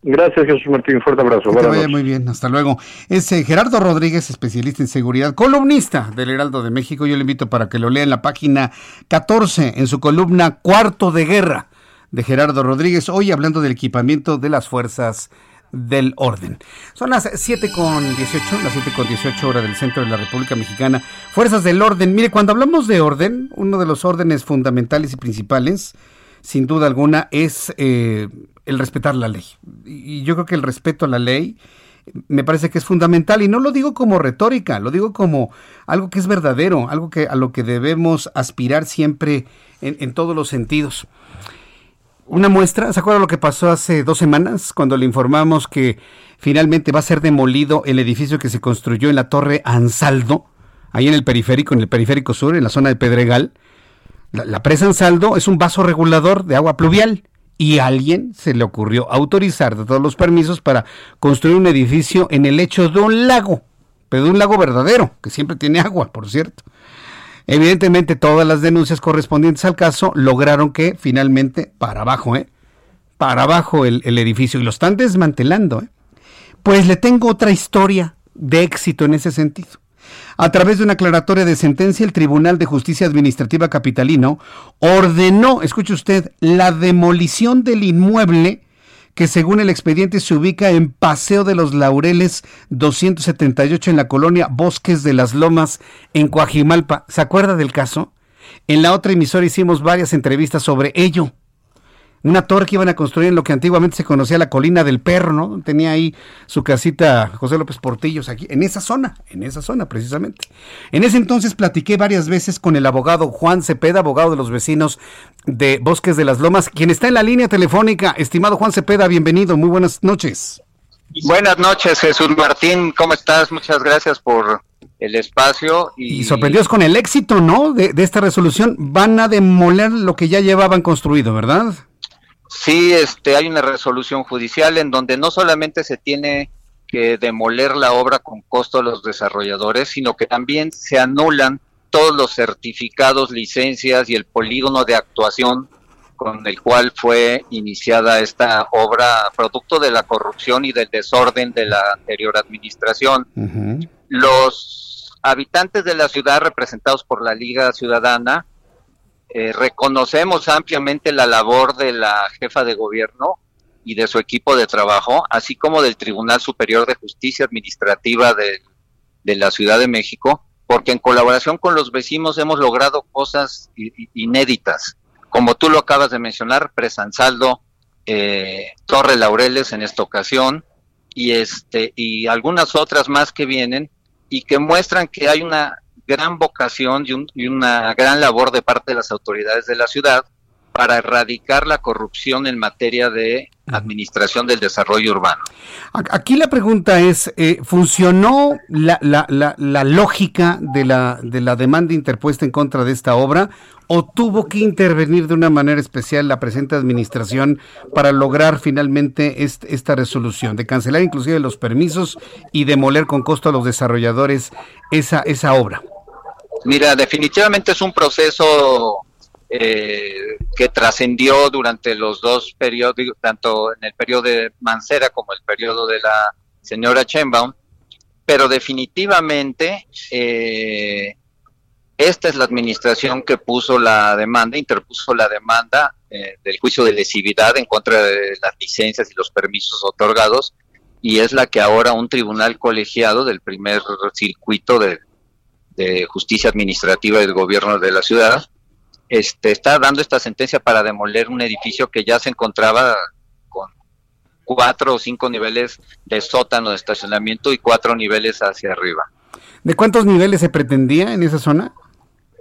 Gracias, Jesús Martín. Fuerte abrazo. Que te vaya muy bien. Hasta luego. Es eh, Gerardo Rodríguez, especialista en seguridad, columnista del Heraldo de México. Yo le invito para que lo lea en la página 14, en su columna Cuarto de Guerra de Gerardo Rodríguez, hoy hablando del equipamiento de las Fuerzas del orden. Son las 7 con 18, las 7 con 18 horas del centro de la República Mexicana. Fuerzas del orden. Mire, cuando hablamos de orden, uno de los órdenes fundamentales y principales, sin duda alguna, es eh, el respetar la ley. Y yo creo que el respeto a la ley me parece que es fundamental y no lo digo como retórica, lo digo como algo que es verdadero, algo que a lo que debemos aspirar siempre en, en todos los sentidos. Una muestra, ¿se acuerda lo que pasó hace dos semanas cuando le informamos que finalmente va a ser demolido el edificio que se construyó en la Torre Ansaldo, ahí en el periférico, en el periférico sur, en la zona de Pedregal? La, presa Ansaldo es un vaso regulador de agua pluvial y a alguien se le ocurrió autorizar todos los permisos para construir un edificio en el lecho de un lago, pero de un lago verdadero, que siempre tiene agua, por cierto. Evidentemente todas las denuncias correspondientes al caso lograron que finalmente para abajo, ¿eh? Para abajo el, edificio y lo están desmantelando, ¿eh? Pues le tengo otra historia de éxito en ese sentido. A través de una aclaratoria de sentencia, el Tribunal de Justicia Administrativa Capitalino ordenó, escuche usted, la demolición del inmueble que según el expediente se ubica en Paseo de los Laureles 278 en la colonia Bosques de las Lomas en Coajimalpa. ¿Se acuerda del caso? En la otra emisora hicimos varias entrevistas sobre ello una torre que iban a construir en lo que antiguamente se conocía la colina del perro, ¿no? Tenía ahí su casita José López Portillos aquí, en esa zona, en esa zona precisamente. En ese entonces platiqué varias veces con el abogado Juan Cepeda, abogado de los vecinos de Bosques de las Lomas, quien está en la línea telefónica. Estimado Juan Cepeda, bienvenido, muy buenas noches. Buenas noches, Jesús Martín, ¿cómo estás? Muchas gracias por el espacio. Y, sorprendidos con el éxito, ¿no? De, de esta resolución. Van a demoler lo que ya llevaban construido, ¿verdad? Sí, este, hay una resolución judicial en donde no solamente se tiene que demoler la obra con costo a los desarrolladores, sino que también se anulan todos los certificados, licencias y el polígono de actuación con el cual fue iniciada esta obra, producto de la corrupción y del desorden de la anterior administración. Los habitantes de la ciudad, representados por la Liga Ciudadana, eh, reconocemos ampliamente la labor de la jefa de gobierno y de su equipo de trabajo, así como del Tribunal Superior de Justicia Administrativa de, la Ciudad de México, porque en colaboración con los vecinos hemos logrado cosas inéditas, como tú lo acabas de mencionar, Presansaldo, eh, Torre Laureles en esta ocasión, y este y algunas otras más que vienen y que muestran que hay una gran vocación y, una gran labor de parte de las autoridades de la ciudad para erradicar la corrupción en materia de administración del desarrollo urbano. Aquí la pregunta es, eh, ¿funcionó la, la, la, lógica de la, de la demanda interpuesta en contra de esta obra o tuvo que intervenir de una manera especial la presente administración para lograr finalmente esta resolución, de cancelar inclusive los permisos y demoler con costo a los desarrolladores esa, esa obra? Mira, definitivamente es un proceso eh, que trascendió durante los dos periodos, tanto en el periodo de Mancera como el periodo de la señora Chenbaum, pero definitivamente eh, esta es la administración que puso la demanda, interpuso la demanda eh, del juicio de lesividad en contra de las licencias y los permisos otorgados y es la que ahora un tribunal colegiado del primer circuito de, justicia administrativa del gobierno de la ciudad este, está dando esta sentencia para demoler un edificio que ya se encontraba con cuatro o cinco niveles de sótano de estacionamiento y cuatro niveles hacia arriba. ¿De cuántos niveles se pretendía en esa zona?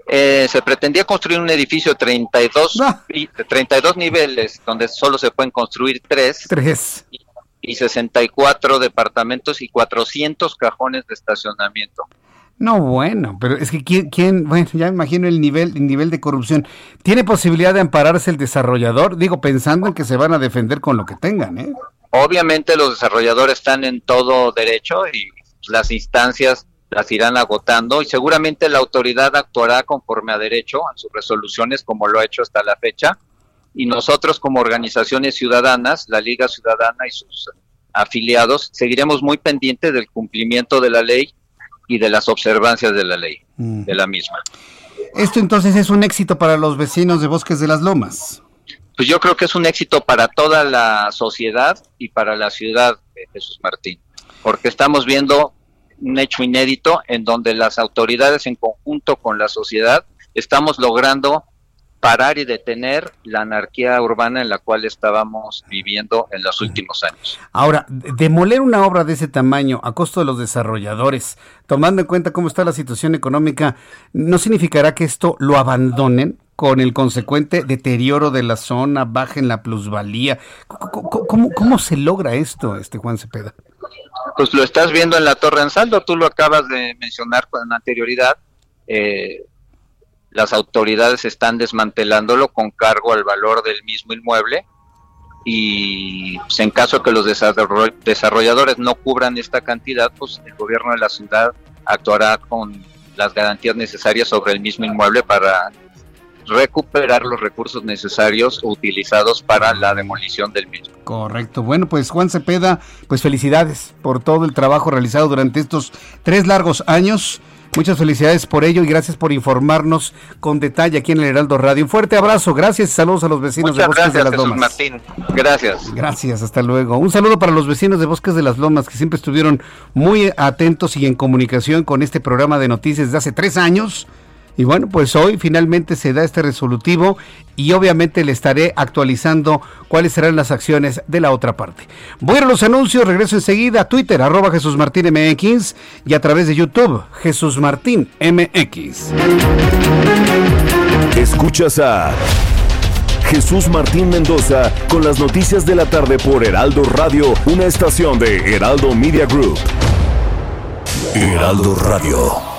Eh, se pretendía construir un edificio de 32, 32 niveles, donde solo se pueden construir tres. Tres. Y, y 64 departamentos y 400 cajones de estacionamiento. No, bueno, pero es que quién, quién, bueno, ya me imagino el nivel, el nivel de corrupción. ¿Tiene posibilidad de ampararse el desarrollador? Digo, pensando en que se van a defender con lo que tengan, ¿eh? Obviamente los desarrolladores están en todo derecho y las instancias las irán agotando y seguramente la autoridad actuará conforme a derecho en sus resoluciones como lo ha hecho hasta la fecha y nosotros como organizaciones ciudadanas, la Liga Ciudadana y sus afiliados, seguiremos muy pendientes del cumplimiento de la ley y de las observancias de la ley, mm. de la misma. Esto entonces es un éxito para los vecinos de Bosques de las Lomas. Pues yo creo que es un éxito para toda la sociedad y para la ciudad de Jesús Martín, porque estamos viendo un hecho inédito en donde las autoridades en conjunto con la sociedad estamos logrando parar y detener la anarquía urbana en la cual estábamos viviendo en los últimos años. Ahora, demoler una obra de ese tamaño a costo de los desarrolladores, tomando en cuenta cómo está la situación económica, ¿no significará que esto lo abandonen? con el consecuente deterioro de la zona, bajen la plusvalía. ¿Cómo, cómo se logra esto, este Juan Cepeda? pues lo estás viendo en la Torre Ansaldo, tú lo acabas de mencionar con anterioridad, eh, las autoridades están desmantelándolo con cargo al valor del mismo inmueble y pues, en caso que los desarrolladores no cubran esta cantidad, pues el gobierno de la ciudad actuará con las garantías necesarias sobre el mismo inmueble para recuperar los recursos necesarios utilizados para la demolición del mismo. Correcto. Bueno, pues Juan Cepeda, pues felicidades por todo el trabajo realizado durante estos tres largos años. Muchas felicidades por ello y gracias por informarnos con detalle aquí en el Heraldo Radio. Un fuerte abrazo, gracias y saludos a los vecinos de Bosques de las Lomas. Martín. Gracias. Gracias, hasta luego. Un saludo para los vecinos de Bosques de las Lomas que siempre estuvieron muy atentos y en comunicación con este programa de noticias de hace tres años y bueno, pues hoy finalmente se da este resolutivo y obviamente le estaré actualizando cuáles serán las acciones de la otra parte. Voy a los anuncios, regreso enseguida a Twitter, arroba Jesús Martín MX y a través de YouTube, Jesús Martín MX. Escuchas a Jesús Martín Mendoza con las noticias de la tarde por Heraldo Radio, una estación de Heraldo Media Group. Heraldo Radio.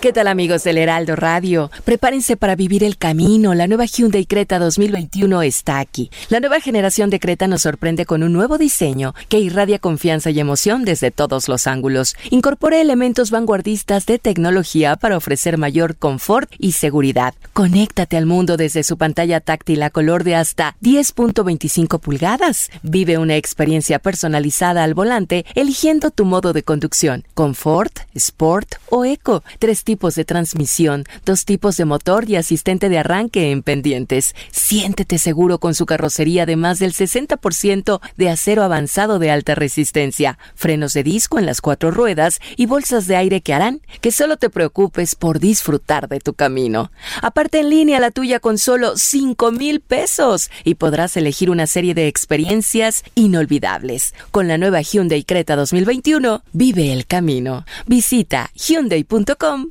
¿Qué tal amigos del Heraldo Radio? Prepárense para vivir el camino. La nueva Hyundai Creta 2021 está aquí. La nueva generación de Creta nos sorprende con un nuevo diseño que irradia confianza y emoción desde todos los ángulos. Incorpora elementos vanguardistas de tecnología para ofrecer mayor confort y seguridad. Conéctate al mundo desde su pantalla táctil a color de hasta 10.25 pulgadas. Vive una experiencia personalizada al volante eligiendo tu modo de conducción, confort, sport o eco. Tipos de transmisión, dos tipos de motor y asistente de arranque en pendientes. Siéntete seguro con su carrocería de más del 60% de acero avanzado de alta resistencia, frenos de disco en las cuatro ruedas y bolsas de aire que harán que solo te preocupes por disfrutar de tu camino. Aparte en línea la tuya con solo 5 mil pesos y podrás elegir una serie de experiencias inolvidables. Con la nueva Hyundai Creta 2021, vive el camino. Visita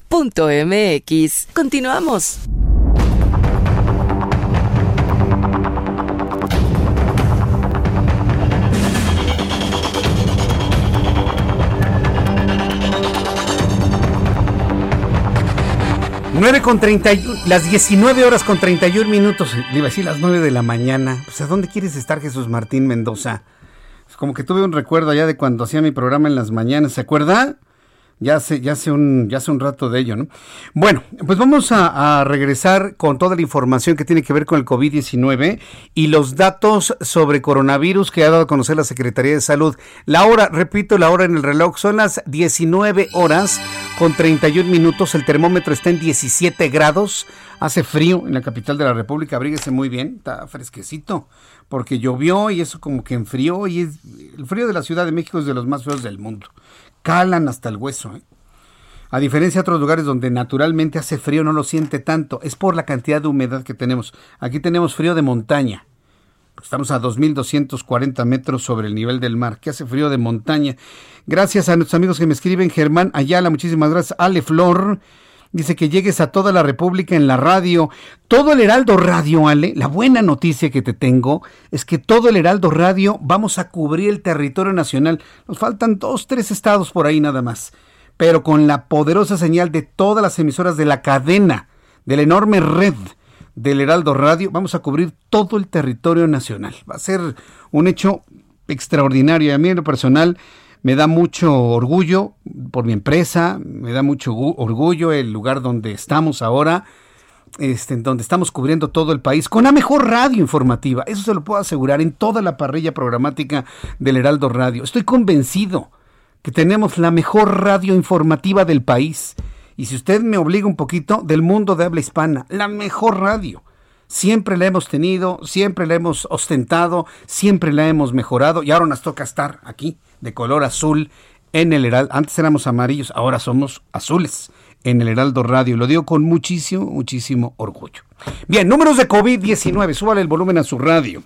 hyundai.com.mx. Continuamos. Nueve con 31, las 19 horas con 31 minutos, le iba a las 9 de la mañana. Pues, ¿a dónde quieres estar, Jesús Martín Mendoza? Es como que tuve un recuerdo allá de cuando hacía mi programa en las mañanas, ¿se acuerda? Ya hace, ya hace, un, ya hace un rato de ello, ¿no? Bueno, pues vamos a, regresar con toda la información que tiene que ver con el COVID-19 y los datos sobre coronavirus que ha dado a conocer la Secretaría de Salud. La hora, repito, la hora en el reloj son las 19 horas con 31 minutos. El termómetro está en 17 grados. Hace frío en la capital de la República. Abríguese muy bien, está fresquecito porque llovió y eso como que enfrió y es, el frío de la Ciudad de México es de los más feos del mundo calan hasta el hueso. ¿eh? A diferencia de otros lugares donde naturalmente hace frío, no lo siente tanto. Es por la cantidad de humedad que tenemos. Aquí tenemos frío de montaña. Estamos a 2.240 metros sobre el nivel del mar. Que hace frío de montaña. Gracias a nuestros amigos que me escriben. Germán Ayala, muchísimas gracias. Ale Flor. Dice que llegues a toda la República en la radio. Todo el Heraldo Radio, Ale. La buena noticia que te tengo es que todo el Heraldo Radio vamos a cubrir el territorio nacional. Nos faltan dos, tres estados por ahí nada más. Pero con la poderosa señal de todas las emisoras de la cadena, de la enorme red del Heraldo Radio, vamos a cubrir todo el territorio nacional. Va a ser un hecho extraordinario. A mí en lo personal me da mucho orgullo por mi empresa, me da mucho orgullo el lugar donde estamos ahora, este, donde estamos cubriendo todo el país con la mejor radio informativa. Eso se lo puedo asegurar en toda la parrilla programática del Heraldo Radio. Estoy convencido que tenemos la mejor radio informativa del país. Y si usted me obliga un poquito, del mundo de habla hispana, la mejor radio. Siempre la hemos tenido, siempre la hemos ostentado, siempre la hemos mejorado y ahora nos toca estar aquí de color azul en el Heraldo. Antes éramos amarillos, ahora somos azules en el Heraldo Radio. Lo digo con muchísimo, muchísimo orgullo. Bien, números de COVID-19. Súbale el volumen a su radio.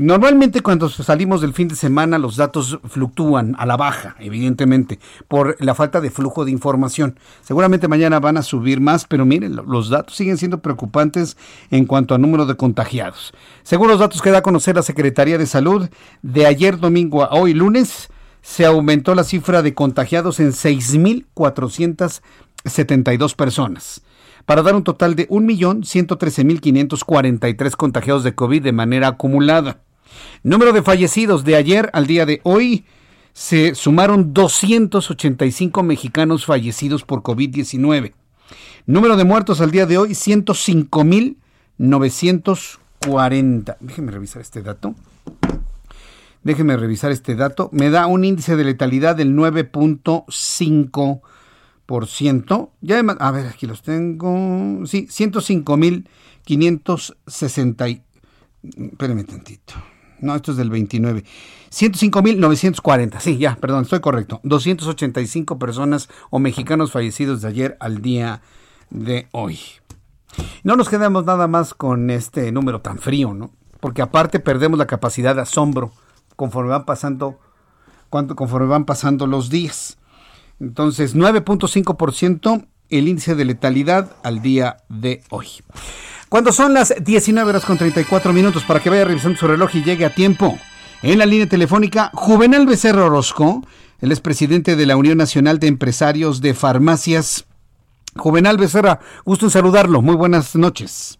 Normalmente cuando salimos del fin de semana los datos fluctúan a la baja, evidentemente, por la falta de flujo de información. Seguramente mañana van a subir más, pero miren, los datos siguen siendo preocupantes en cuanto a número de contagiados. Según los datos que da a conocer la Secretaría de Salud, de ayer domingo a hoy lunes, se aumentó la cifra de contagiados en 6.472 personas para dar un total de 1.113.543 contagiados de COVID de manera acumulada. Número de fallecidos de ayer al día de hoy. Se sumaron 285 mexicanos fallecidos por COVID-19. Número de muertos al día de hoy, 105.940. Déjeme revisar este dato. Déjeme revisar este dato. Me da un índice de letalidad del 9.5%. Ya además, a ver, aquí los tengo. Sí, 105.560. Espérame tantito. No, esto es del 29. 105.940. Sí, ya, perdón, estoy correcto. 285 personas o mexicanos fallecidos de ayer al día de hoy. No nos quedamos nada más con este número tan frío, ¿no? Porque aparte perdemos la capacidad de asombro conforme van pasando, conforme van pasando los días. Entonces, 9.5% el índice de letalidad al día de hoy. Cuando son las 19 horas con 34 minutos para que vaya revisando su reloj y llegue a tiempo. En la línea telefónica, Juvenal Becerra Orozco, el expresidente de la Unión Nacional de Empresarios de Farmacias. Juvenal Becerra, gusto en saludarlo. Muy buenas noches.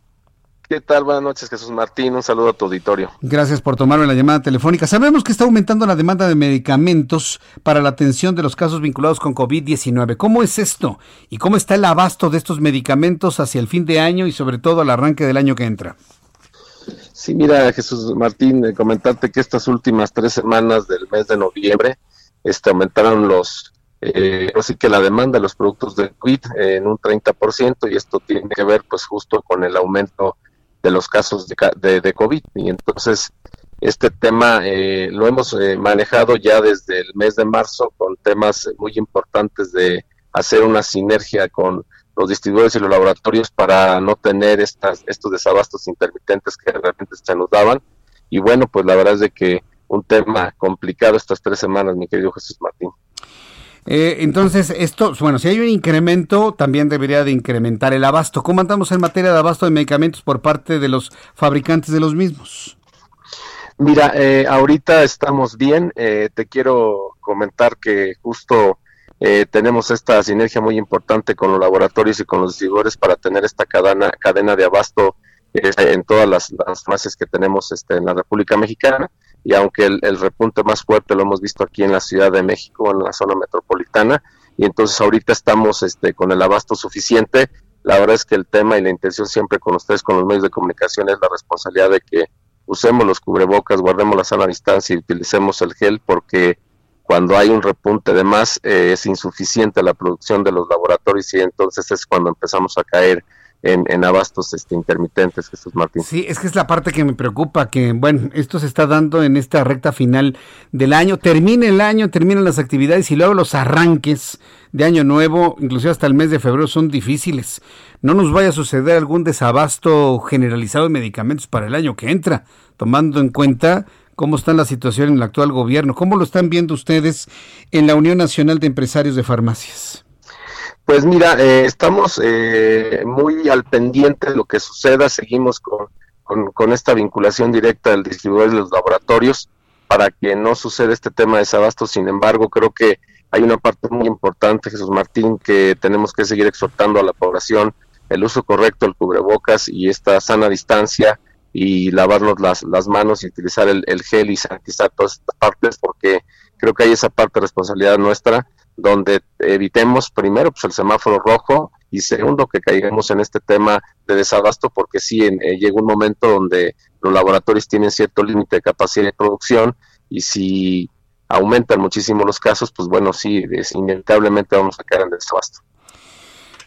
¿Qué tal? Buenas noches, Jesús Martín. Un saludo a tu auditorio. Gracias por tomarme la llamada telefónica. Sabemos que está aumentando la demanda de medicamentos para la atención de los casos vinculados con COVID-19. ¿Cómo es esto? ¿Y cómo está el abasto de estos medicamentos hacia el fin de año y sobre todo al arranque del año que entra? Sí, mira, Jesús Martín, eh, comentarte que estas últimas tres semanas del mes de noviembre este, aumentaron los eh, así que la demanda de los productos de COVID en un 30% y esto tiene que ver pues justo con el aumento de los casos de, de, COVID y entonces este tema eh, lo hemos eh, manejado ya desde el mes de marzo con temas muy importantes de hacer una sinergia con los distribuidores y los laboratorios para no tener estas, estos desabastos intermitentes que realmente se nos daban. Y bueno, pues la verdad es de que un tema complicado estas tres semanas, mi querido Jesús Martín. Eh, entonces, esto, bueno, si hay un incremento, también debería de incrementar el abasto. ¿Cómo andamos en materia de abasto de medicamentos por parte de los fabricantes de los mismos? Mira, eh, ahorita estamos bien. Eh, te quiero comentar que justo eh, tenemos esta sinergia muy importante con los laboratorios y con los distribuidores para tener esta cadena, de abasto en todas las, las que tenemos este, en la República Mexicana. Y aunque el, repunte más fuerte lo hemos visto aquí en la Ciudad de México, en la zona metropolitana, y entonces ahorita estamos este, con el abasto suficiente. La verdad es que el tema y la intención siempre con ustedes, con los medios de comunicación, es la responsabilidad de que usemos los cubrebocas, guardemos la sana distancia y utilicemos el gel porque cuando hay un repunte de más eh, es insuficiente la producción de los laboratorios y entonces es cuando empezamos a caer en, abastos este, intermitentes, Jesús Martín. Sí, es que es la parte que me preocupa, que bueno, esto se está dando en esta recta final del año, termina el año, terminan las actividades y luego los arranques de año nuevo, inclusive hasta el mes de febrero, son difíciles. No nos vaya a suceder algún desabasto generalizado de medicamentos para el año que entra, tomando en cuenta cómo está la situación en el actual gobierno. ¿Cómo lo están viendo ustedes en la Unión Nacional de Empresarios de Farmacias? Pues mira, eh, estamos eh, muy al pendiente de lo que suceda, seguimos con, con, esta vinculación directa del distribuidor y los laboratorios para que no suceda este tema de desabasto. Sin embargo, creo que hay una parte muy importante, Jesús Martín, que tenemos que seguir exhortando a la población el uso correcto del cubrebocas y esta sana distancia y lavarnos las, las manos y utilizar el, el gel y sanitizar todas estas partes porque creo que hay esa parte de responsabilidad nuestra donde evitemos primero pues el semáforo rojo y segundo que caigamos en este tema de desabasto porque sí eh, llega un momento donde los laboratorios tienen cierto límite de capacidad de producción y si aumentan muchísimo los casos pues bueno sí inevitablemente vamos a caer en desabasto.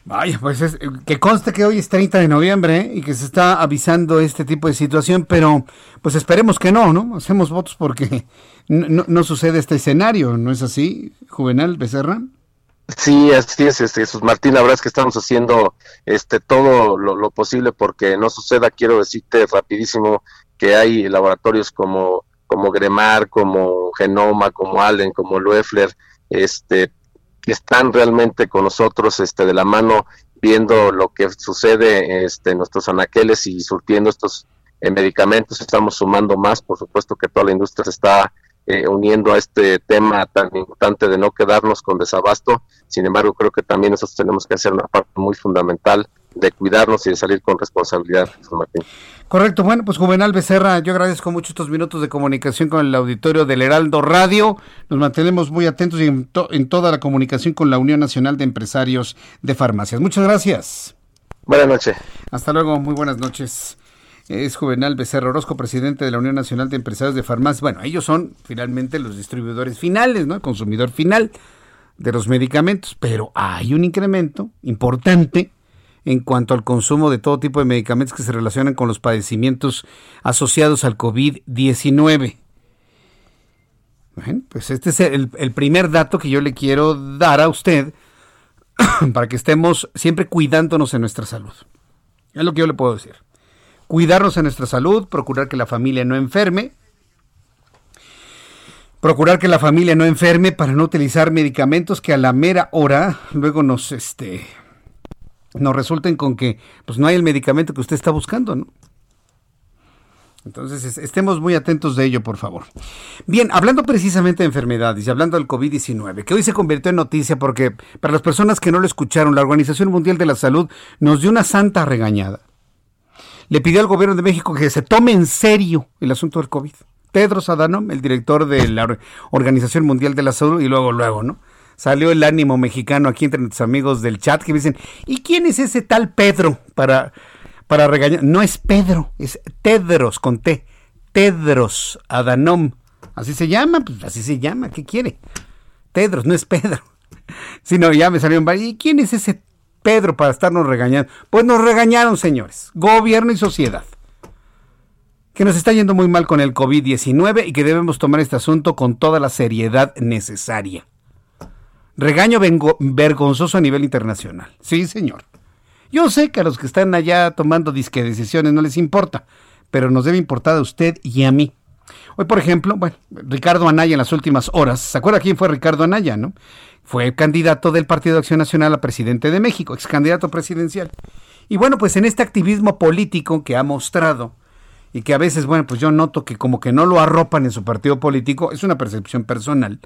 Vaya, pues es, que conste que hoy es 30 de noviembre y que se está avisando este tipo de situación, pero pues esperemos que no, ¿no? Hacemos votos porque no, sucede este escenario, ¿no es así, Juvenal Becerra? Sí, así es, este, Jesús Martín, la verdad es que estamos haciendo este todo lo, posible porque no suceda, quiero decirte rapidísimo que hay laboratorios como, como Gremar, como Genoma, como Allen, como Loeffler, este, están realmente con nosotros este, de la mano viendo lo que sucede este, en nuestros anaqueles y surtiendo estos eh, medicamentos. Estamos sumando más, por supuesto que toda la industria se está eh, uniendo a este tema tan importante de no quedarnos con desabasto. Sin embargo, creo que también nosotros tenemos que hacer una parte muy fundamental de cuidarnos y de salir con responsabilidad, Martín. Correcto, bueno, pues Juvenal Becerra, yo agradezco mucho estos minutos de comunicación con el auditorio del Heraldo Radio. Nos mantenemos muy atentos y en, en toda la comunicación con la Unión Nacional de Empresarios de Farmacias. Muchas gracias. Buenas noches. Hasta luego, muy buenas noches. Es Juvenal Becerra Orozco, presidente de la Unión Nacional de Empresarios de Farmacias. Bueno, ellos son finalmente los distribuidores finales, ¿no? El consumidor final de los medicamentos, pero hay un incremento importante en cuanto al consumo de todo tipo de medicamentos que se relacionan con los padecimientos asociados al COVID-19. Bueno, pues este es el, el, primer dato que yo le quiero dar a usted para que estemos siempre cuidándonos en nuestra salud. Es lo que yo le puedo decir. Cuidarnos en nuestra salud, procurar que la familia no enferme, procurar que la familia no enferme para no utilizar medicamentos que a la mera hora luego nos este nos resulten con que pues no hay el medicamento que usted está buscando, ¿no? Entonces, estemos muy atentos de ello, por favor. Bien, hablando precisamente de enfermedades y hablando del COVID-19, que hoy se convirtió en noticia porque para las personas que no lo escucharon, la Organización Mundial de la Salud nos dio una santa regañada. Le pidió al gobierno de México que se tome en serio el asunto del COVID. Pedro Adhanom, el director de la Organización Mundial de la Salud, y luego, luego, ¿no? Salió el ánimo mexicano aquí entre nuestros amigos del chat que dicen, ¿y quién es ese tal Pedro para, para regañar? No es Pedro, es Tedros con T, Tedros Adanom. Así se llama, pues así se llama, ¿qué quiere? Tedros, no es Pedro. Si no, ya me salieron ¿Y quién es ese Pedro para estarnos regañando? Pues nos regañaron, señores. Gobierno y sociedad. Que nos está yendo muy mal con el COVID-19 y que debemos tomar este asunto con toda la seriedad necesaria. Regaño vergonzoso a nivel internacional. Sí, señor. Yo sé que a los que están allá tomando disque decisiones no les importa, pero nos debe importar a usted y a mí. Hoy, por ejemplo, bueno, Ricardo Anaya en las últimas horas, ¿se acuerda quién fue Ricardo Anaya, no? Fue candidato del Partido de Acción Nacional a presidente de México, ex candidato presidencial. Y bueno, pues en este activismo político que ha mostrado y que a veces, bueno, pues yo noto que como que no lo arropan en su partido político, es una percepción personal,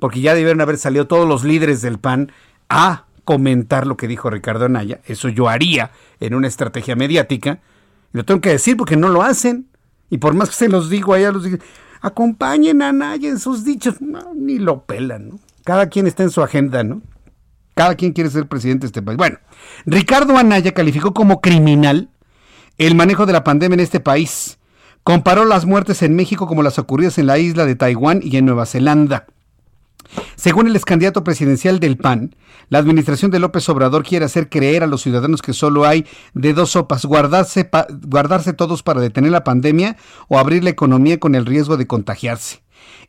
porque ya debieron haber salido todos los líderes del PAN a comentar lo que dijo Ricardo Anaya, eso yo haría en una estrategia mediática, lo tengo que decir porque no lo hacen. Y por más que se los digo allá, los digo, acompañen a Naya en sus dichos. ni lo pelan, ¿no? Cada quien está en su agenda, ¿no? Cada quien quiere ser presidente de este país. Bueno, Ricardo Anaya calificó como criminal el manejo de la pandemia en este país. Comparó las muertes en México como las ocurridas en la isla de Taiwán y en Nueva Zelanda. Según el ex candidato presidencial del PAN, la administración de López Obrador quiere hacer creer a los ciudadanos que solo hay de dos sopas, guardarse, guardarse todos para detener la pandemia o abrir la economía con el riesgo de contagiarse.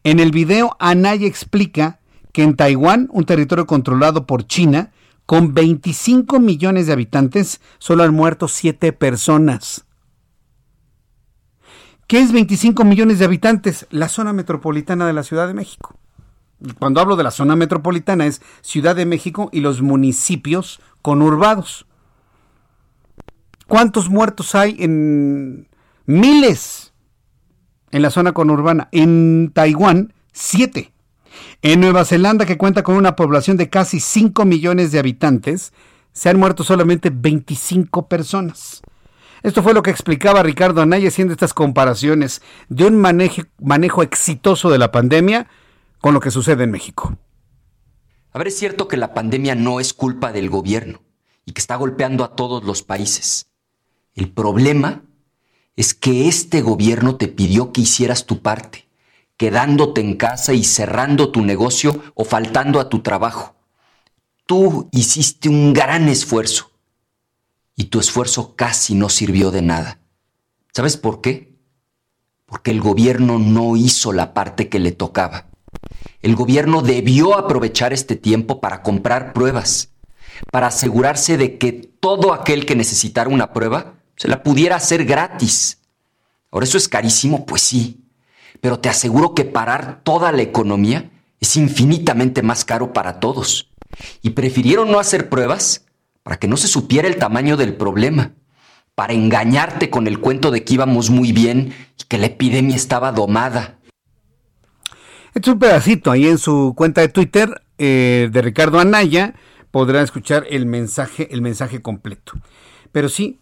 En el video, Anaya explica que en Taiwán, un territorio controlado por China, con 25 millones de habitantes, solo han muerto 7 personas. ¿Qué es 25 millones de habitantes? La zona metropolitana de la Ciudad de México cuando hablo de la zona metropolitana es Ciudad de México y los municipios conurbados. ¿Cuántos muertos hay en miles en la zona conurbana? En Taiwán, siete. En Nueva Zelanda, que cuenta con una población de casi 5 millones de habitantes, se han muerto solamente 25 personas. Esto fue lo que explicaba Ricardo Anaya haciendo estas comparaciones de un manejo, manejo exitoso de la pandemia con lo que sucede en México. A ver, es cierto que la pandemia no es culpa del gobierno y que está golpeando a todos los países. El problema es que este gobierno te pidió que hicieras tu parte, quedándote en casa y cerrando tu negocio o faltando a tu trabajo. Tú hiciste un gran esfuerzo y tu esfuerzo casi no sirvió de nada. ¿Sabes por qué? Porque el gobierno no hizo la parte que le tocaba. El gobierno debió aprovechar este tiempo para comprar pruebas, para asegurarse de que todo aquel que necesitara una prueba se la pudiera hacer gratis. Ahora eso es carísimo, pues sí, pero te aseguro que parar toda la economía es infinitamente más caro para todos. Y prefirieron no hacer pruebas para que no se supiera el tamaño del problema, para engañarte con el cuento de que íbamos muy bien y que la epidemia estaba domada. Este es un pedacito ahí en su cuenta de Twitter eh, de Ricardo Anaya. Podrá escuchar el mensaje, el mensaje completo. Pero sí,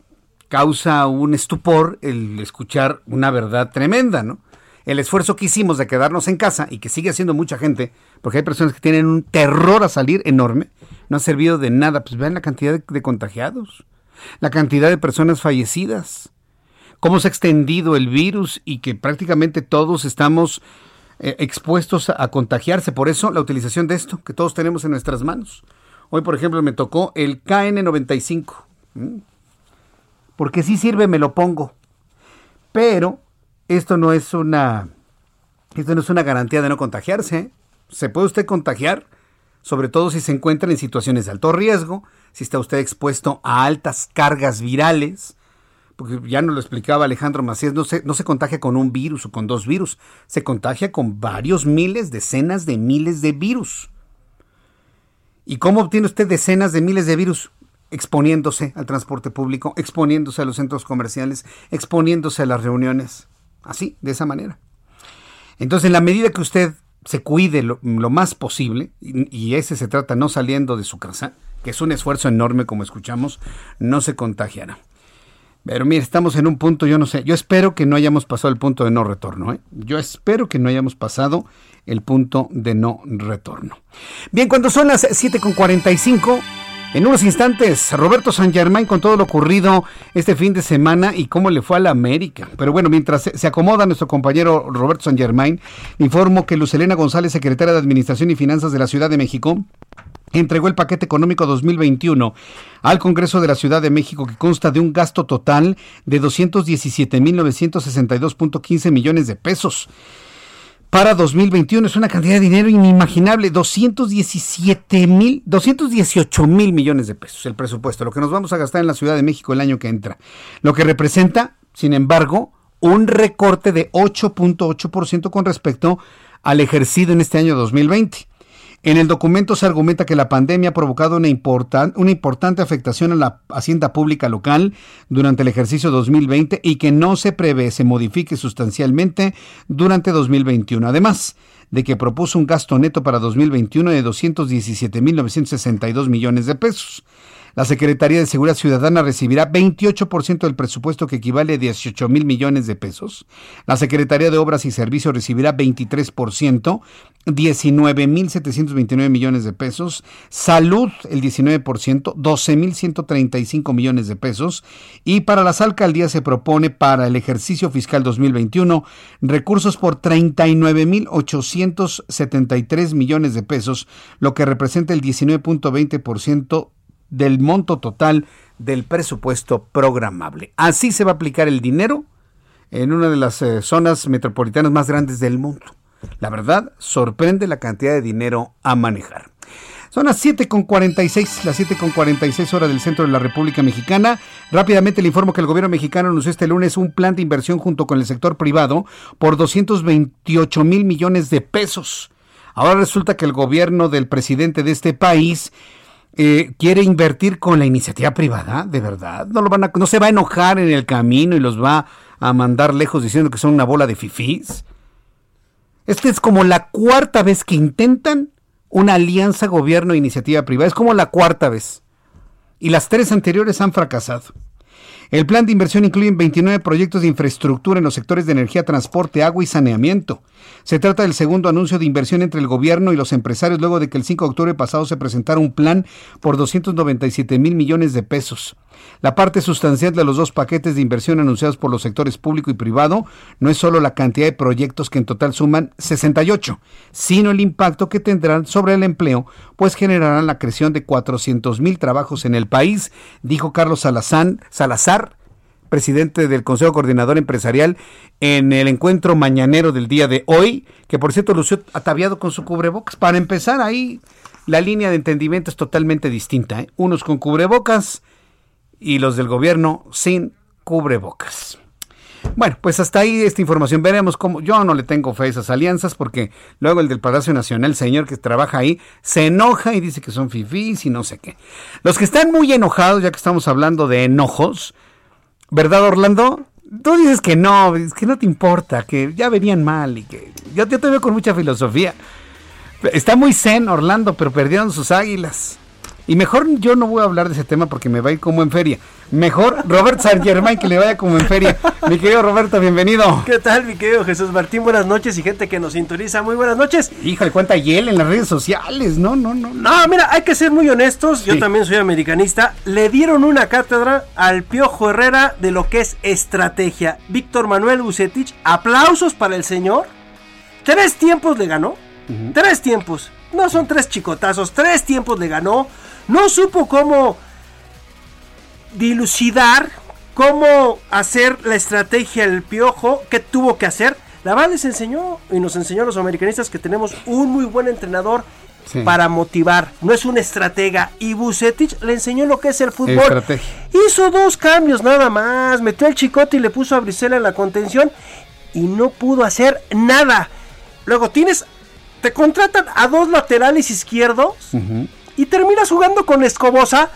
causa un estupor el escuchar una verdad tremenda, ¿no? El esfuerzo que hicimos de quedarnos en casa y que sigue haciendo mucha gente, porque hay personas que tienen un terror a salir enorme, no ha servido de nada. Pues vean la cantidad de, de contagiados, la cantidad de personas fallecidas, cómo se ha extendido el virus y que prácticamente todos estamos eh, expuestos a contagiarse. Por eso la utilización de esto que todos tenemos en nuestras manos. Hoy, por ejemplo, me tocó el KN95. Porque si sirve, me lo pongo. Pero esto no es una esto no es una garantía de no contagiarse. ¿eh? Se puede usted contagiar, sobre todo si se encuentra en situaciones de alto riesgo, si está usted expuesto a altas cargas virales, porque ya nos lo explicaba Alejandro Macías, no se, no se contagia con un virus o con dos virus, se contagia con varios miles, decenas de miles de virus. ¿Y cómo obtiene usted decenas de miles de virus? Exponiéndose al transporte público, exponiéndose a los centros comerciales, exponiéndose a las reuniones. Así, de esa manera. Entonces, en la medida que usted se cuide lo, más posible, y, y, ese se trata no saliendo de su casa, que es un esfuerzo enorme como escuchamos, no se contagiará. Pero mire, estamos en un punto, yo no sé, yo espero que no hayamos pasado el punto de no retorno. ¿eh? Yo espero que no hayamos pasado el punto de no retorno. Bien, cuando son las 7.45, en unos instantes, Roberto San Germain con todo lo ocurrido este fin de semana y cómo le fue a la América. Pero bueno, mientras se acomoda nuestro compañero Roberto San Germain, informo que Lucelena González, secretaria de Administración y Finanzas de la Ciudad de México, entregó el paquete económico 2021 al Congreso de la Ciudad de México que consta de un gasto total de 217.962.15 millones de pesos. Para 2021 es una cantidad de dinero inimaginable, 217 mil, 218 mil millones de pesos el presupuesto, lo que nos vamos a gastar en la Ciudad de México el año que entra. Lo que representa, sin embargo, un recorte de 8.8% con respecto al ejercido en este año 2020. En el documento se argumenta que la pandemia ha provocado una, importante afectación a la hacienda pública local durante el ejercicio 2020 y que no se prevé se modifique sustancialmente durante 2021. Además de que propuso un gasto neto para 2021 de 217.962 millones de pesos. La Secretaría de Seguridad Ciudadana recibirá 28% del presupuesto que equivale a 18 mil millones de pesos. La Secretaría de Obras y Servicios recibirá 23%, 19 mil 729 millones de pesos. Salud, el 19%, 12 mil 135 millones de pesos. Y para las alcaldías se propone para el ejercicio fiscal 2021 recursos por 39 mil 873 millones de pesos, lo que representa el 19.20% del monto total del presupuesto programable. Así se va a aplicar el dinero en una de las eh, zonas metropolitanas más grandes del mundo. La verdad, sorprende la cantidad de dinero a manejar. Son las 7.46, las 7.46 horas del centro de la República Mexicana. Rápidamente le informo que el gobierno mexicano anunció este lunes un plan de inversión junto con el sector privado por 228 mil millones de pesos. Ahora resulta que el gobierno del presidente de este país eh, quiere invertir con la iniciativa privada, de verdad. No, lo van a, no se va a enojar en el camino y los va a mandar lejos diciendo que son una bola de fifís. Esta es como la cuarta vez que intentan una alianza gobierno-iniciativa privada. Es como la cuarta vez. Y las tres anteriores han fracasado. El plan de inversión incluye 29 proyectos de infraestructura en los sectores de energía, transporte, agua y saneamiento. Se trata del segundo anuncio de inversión entre el gobierno y los empresarios luego de que el 5 de octubre pasado se presentara un plan por 297 mil millones de pesos. La parte sustancial de los dos paquetes de inversión anunciados por los sectores público y privado no es solo la cantidad de proyectos que en total suman 68, sino el impacto que tendrán sobre el empleo, pues generarán la creación de 400 mil trabajos en el país, dijo Carlos Salazar, Salazar presidente del Consejo Coordinador Empresarial, en el encuentro mañanero del día de hoy, que por cierto lució ataviado con su cubrebocas. Para empezar, ahí la línea de entendimiento es totalmente distinta. ¿eh? Unos con cubrebocas y los del gobierno sin cubrebocas. Bueno, pues hasta ahí esta información. Veremos cómo. Yo no le tengo fe a esas alianzas porque luego el del Palacio Nacional, el señor que trabaja ahí, se enoja y dice que son fifís y no sé qué. Los que están muy enojados, ya que estamos hablando de enojos, ¿Verdad, Orlando? Tú dices que no, es que no te importa, que ya venían mal y que yo, te veo con mucha filosofía. Está muy zen Orlando, pero perdieron sus águilas. Y mejor yo no voy a hablar de ese tema porque me va a ir como en feria. Mejor Robert San Germain que le vaya como en feria. Mi querido Roberto, bienvenido. ¿Qué tal, mi querido Jesús Martín? Buenas noches y gente que nos sintoniza. Muy buenas noches. Híjole, cuánta hiel en las redes sociales. No, no, no. No, mira, hay que ser muy honestos. Yo también soy americanista. Le dieron una cátedra al Piojo Herrera de lo que es estrategia. Víctor Manuel Bucetich, aplausos para el señor. Tres tiempos le ganó. Tres tiempos. No son tres chicotazos, tres tiempos le ganó no supo cómo dilucidar, cómo hacer la estrategia del piojo, qué tuvo que hacer. La verdad les enseñó y nos enseñó a los americanistas que tenemos un muy buen entrenador para motivar. No es un estratega. Y Bucetich le enseñó lo que es el fútbol. Hizo dos cambios nada más. Metió el chicote y le puso a Brisela en la contención. Y no pudo hacer nada. Luego tienes. Te contratan a dos laterales izquierdos y terminas jugando con Escobosa.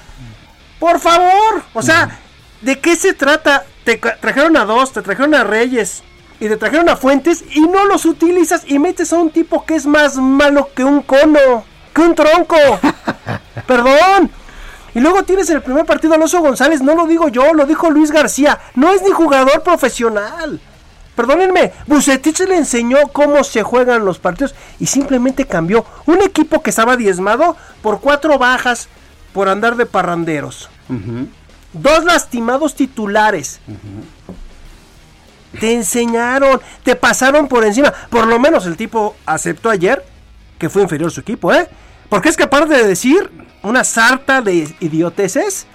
Por favor, o sea, ¿de qué se trata? Te trajeron a dos, te trajeron a Reyes y te trajeron a Fuentes y no los utilizas y metes a un tipo que es más malo que un cono, que un tronco. Perdón. Y luego tienes el primer partido Alonso González, no lo digo yo, lo dijo Luis García, no es ni jugador profesional. Perdónenme, Bucetich le enseñó cómo se juegan los partidos y simplemente cambió un equipo que estaba diezmado por cuatro bajas por andar de parranderos. Dos lastimados titulares. Te enseñaron, te pasaron por encima. Por lo menos el tipo aceptó ayer que fue inferior su equipo, ¿eh? Porque es capaz de decir una sarta de idioteces.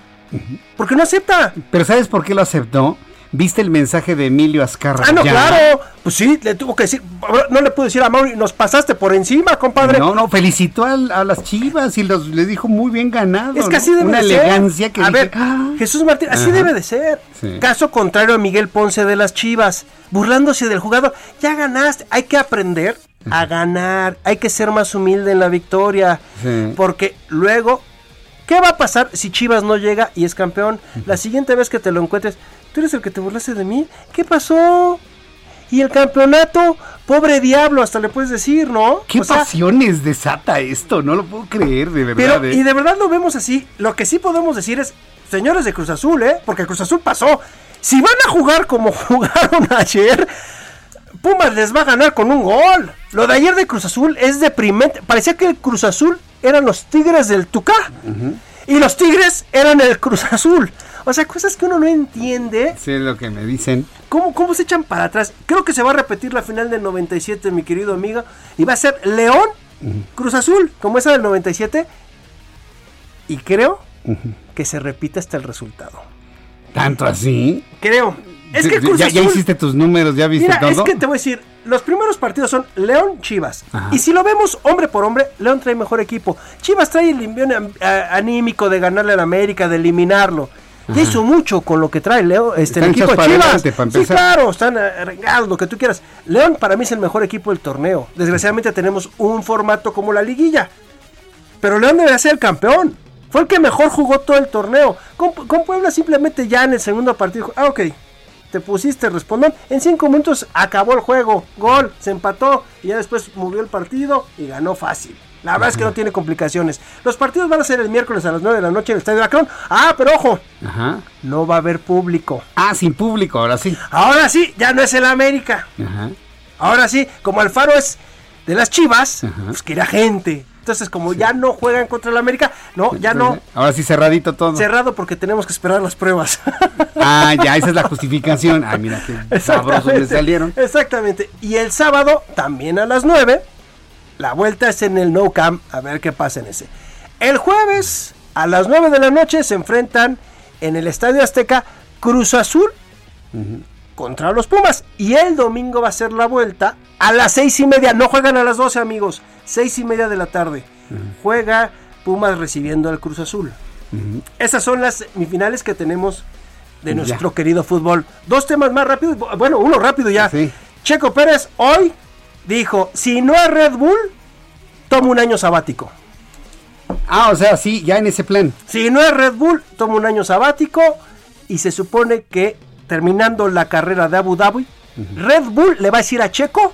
Porque no acepta. Pero ¿sabes por qué lo aceptó? ¿Viste el mensaje de Emilio Azcarra? Ah, no, claro. Pues sí, le tuvo que decir. No le pudo decir a Mauri, nos pasaste por encima, compadre. No, no, felicitó a, a las chivas y los, le dijo muy bien ganado. Es que así ¿no? debe Una de ser. elegancia que A dije, ver, "Ah". Jesús Martín, así Ajá. debe de ser. Sí. Caso contrario a Miguel Ponce de las Chivas, burlándose del jugador. Ya ganaste, hay que aprender a ganar, hay que ser más humilde en la victoria. Sí. Porque luego, ¿qué va a pasar si Chivas no llega y es campeón? La siguiente vez que te lo encuentres, tú eres el que te burlaste de mí. ¿Qué pasó? Y el campeonato, pobre diablo, hasta le puedes decir, ¿no? ¿Qué O sea, pasiones desata esto? No lo puedo creer, de verdad. pero, ¿eh? y de verdad lo vemos así. Lo que sí podemos decir es, señores de Cruz Azul, ¿eh? Porque Cruz Azul pasó. Si van a jugar como jugaron ayer, Pumas les va a ganar con un gol. Lo de ayer de Cruz Azul es deprimente. Parecía que el Cruz Azul eran los Tigres del Tucá. Y los Tigres eran el Cruz Azul. O sea, cosas que uno no entiende. Sí, es lo que me dicen. ¿Cómo, ¿Cómo se echan para atrás? Creo que se va a repetir la final del 97, mi querido amigo. Y va a ser León, Cruz Azul, como esa del 97. Y creo que se repite hasta el resultado. ¿Tanto así? Creo. Es que Cruz ya, Azul... ya hiciste tus números, ya viste Mira, todo. es que te voy a decir, los primeros partidos son León Chivas. Ajá. Y si lo vemos hombre por hombre, León trae mejor equipo. Chivas trae el envión anímico de ganarle al América, de eliminarlo. Ya hizo mucho con lo que trae Leo, este, el equipo de Chivas. adelante, sí, claro, están eh, regados, lo que tú quieras. León para mí es el mejor equipo del torneo. Desgraciadamente tenemos un formato como la liguilla. Pero León debería ser el campeón. Fue el que mejor jugó todo el torneo. Con, con Puebla simplemente ya en el segundo partido. Ah, ok. Te pusiste respondón. En cinco minutos acabó el juego. Gol. Se empató. Y ya después movió el partido y ganó fácil. La verdad es que no tiene complicaciones. Los partidos van a ser el miércoles a las 9 de la noche en el Estadio Akron. Ah, pero ojo. Ajá. No va a haber público. Ah, sin público, ahora sí. Ahora sí, ya no es el América. Ajá. Ahora sí, como Alfaro es de las Chivas, pues que irá gente. Entonces, como ya no juegan contra el América, no, ya no. Ahora sí cerradito todo. Cerrado porque tenemos que esperar las pruebas. Ah, ya, esa es la justificación. Ay, mira qué sabrosos Exactamente, salieron. Exactamente. Y el sábado, también a las 9, la vuelta es en el No Camp. A ver qué pasa en ese. El jueves, a las 9 de la noche, se enfrentan en el Estadio Azteca Cruz Azul contra los Pumas. Y el domingo va a ser la vuelta a las seis y media. No juegan a las 12, amigos. Seis y media de la tarde. Juega Pumas recibiendo al Cruz Azul. Esas son las semifinales que tenemos de nuestro querido fútbol. Dos temas más rápidos. Bueno, uno rápido ya. Checo Pérez hoy dijo, si no es Red Bull, toma un año sabático. Ah, o sea, sí, ya en ese plan. Si no es Red Bull, toma un año sabático y se supone que terminando la carrera de Abu Dhabi, Red Bull le va a decir a Checo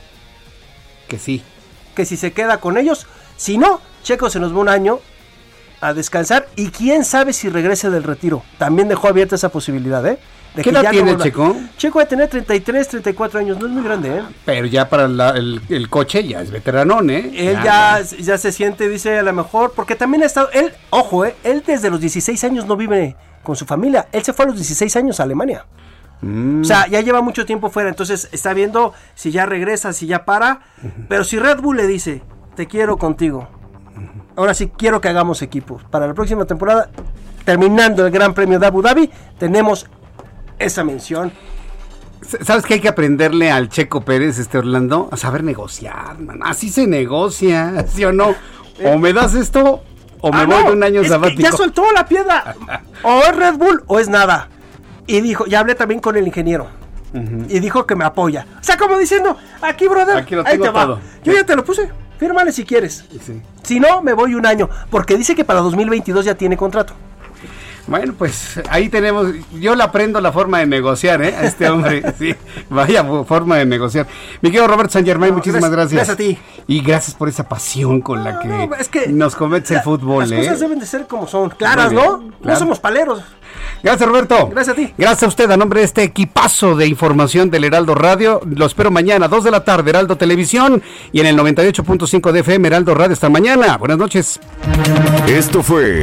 Que sí. que si se queda con ellos, si no, Checo se nos va un año a descansar y quién sabe si regrese del retiro. También dejó abierta esa posibilidad, ¿eh? De ¿Qué edad no tiene vuelva. Checo? Checo va a tener 33, 34 años, no es muy grande, ¿eh? Pero ya para la- el, el coche ya es veteranón, ¿eh? Él ya, ya se siente, dice, a lo mejor, porque también ha estado, él, ojo, ¿eh? Él desde los 16 años no vive con su familia, él se fue a los 16 años a Alemania. Mm. O sea, ya lleva mucho tiempo fuera, entonces está viendo si ya regresa, si ya para. Pero si Red Bull le dice, te quiero contigo, ahora sí quiero que hagamos equipo. Para la próxima temporada, terminando el Gran Premio de Abu Dhabi, tenemos esa mención. ¿Sabes que hay que aprenderle al Checo Pérez, este Orlando? A saber negociar, man. Así se negocia, ¿sí o no? O me das esto, o me Ah, voy no, de un año sabático. Ya soltó la piedra. O es Red Bull o es nada. Y dijo, ya hablé también con el ingeniero. Y dijo que me apoya. O sea, como diciendo, aquí, brother, Aquí lo ahí tengo va. Yo ya te lo puse. Fírmale si quieres. Si no, me voy un año. Porque dice que para 2022 ya tiene contrato. Bueno, pues ahí tenemos, yo le aprendo la forma de negociar, ¿eh? A este hombre, sí, vaya forma de negociar. Mi querido Roberto San Germain, No, muchísimas gracias- gracias. gracias a ti. Y gracias por esa pasión con la que, no, es que nos cometes el fútbol, Las ¿eh? cosas deben de ser como son. Claras, bien, ¿no? No somos paleros. Gracias, Roberto. Gracias a ti. Gracias a usted, a nombre de este equipazo de información del Heraldo Radio. Lo espero mañana, 2 de la tarde, Heraldo Televisión y en el 98.5 de FM, Heraldo Radio. Hasta mañana. Buenas noches. Esto fue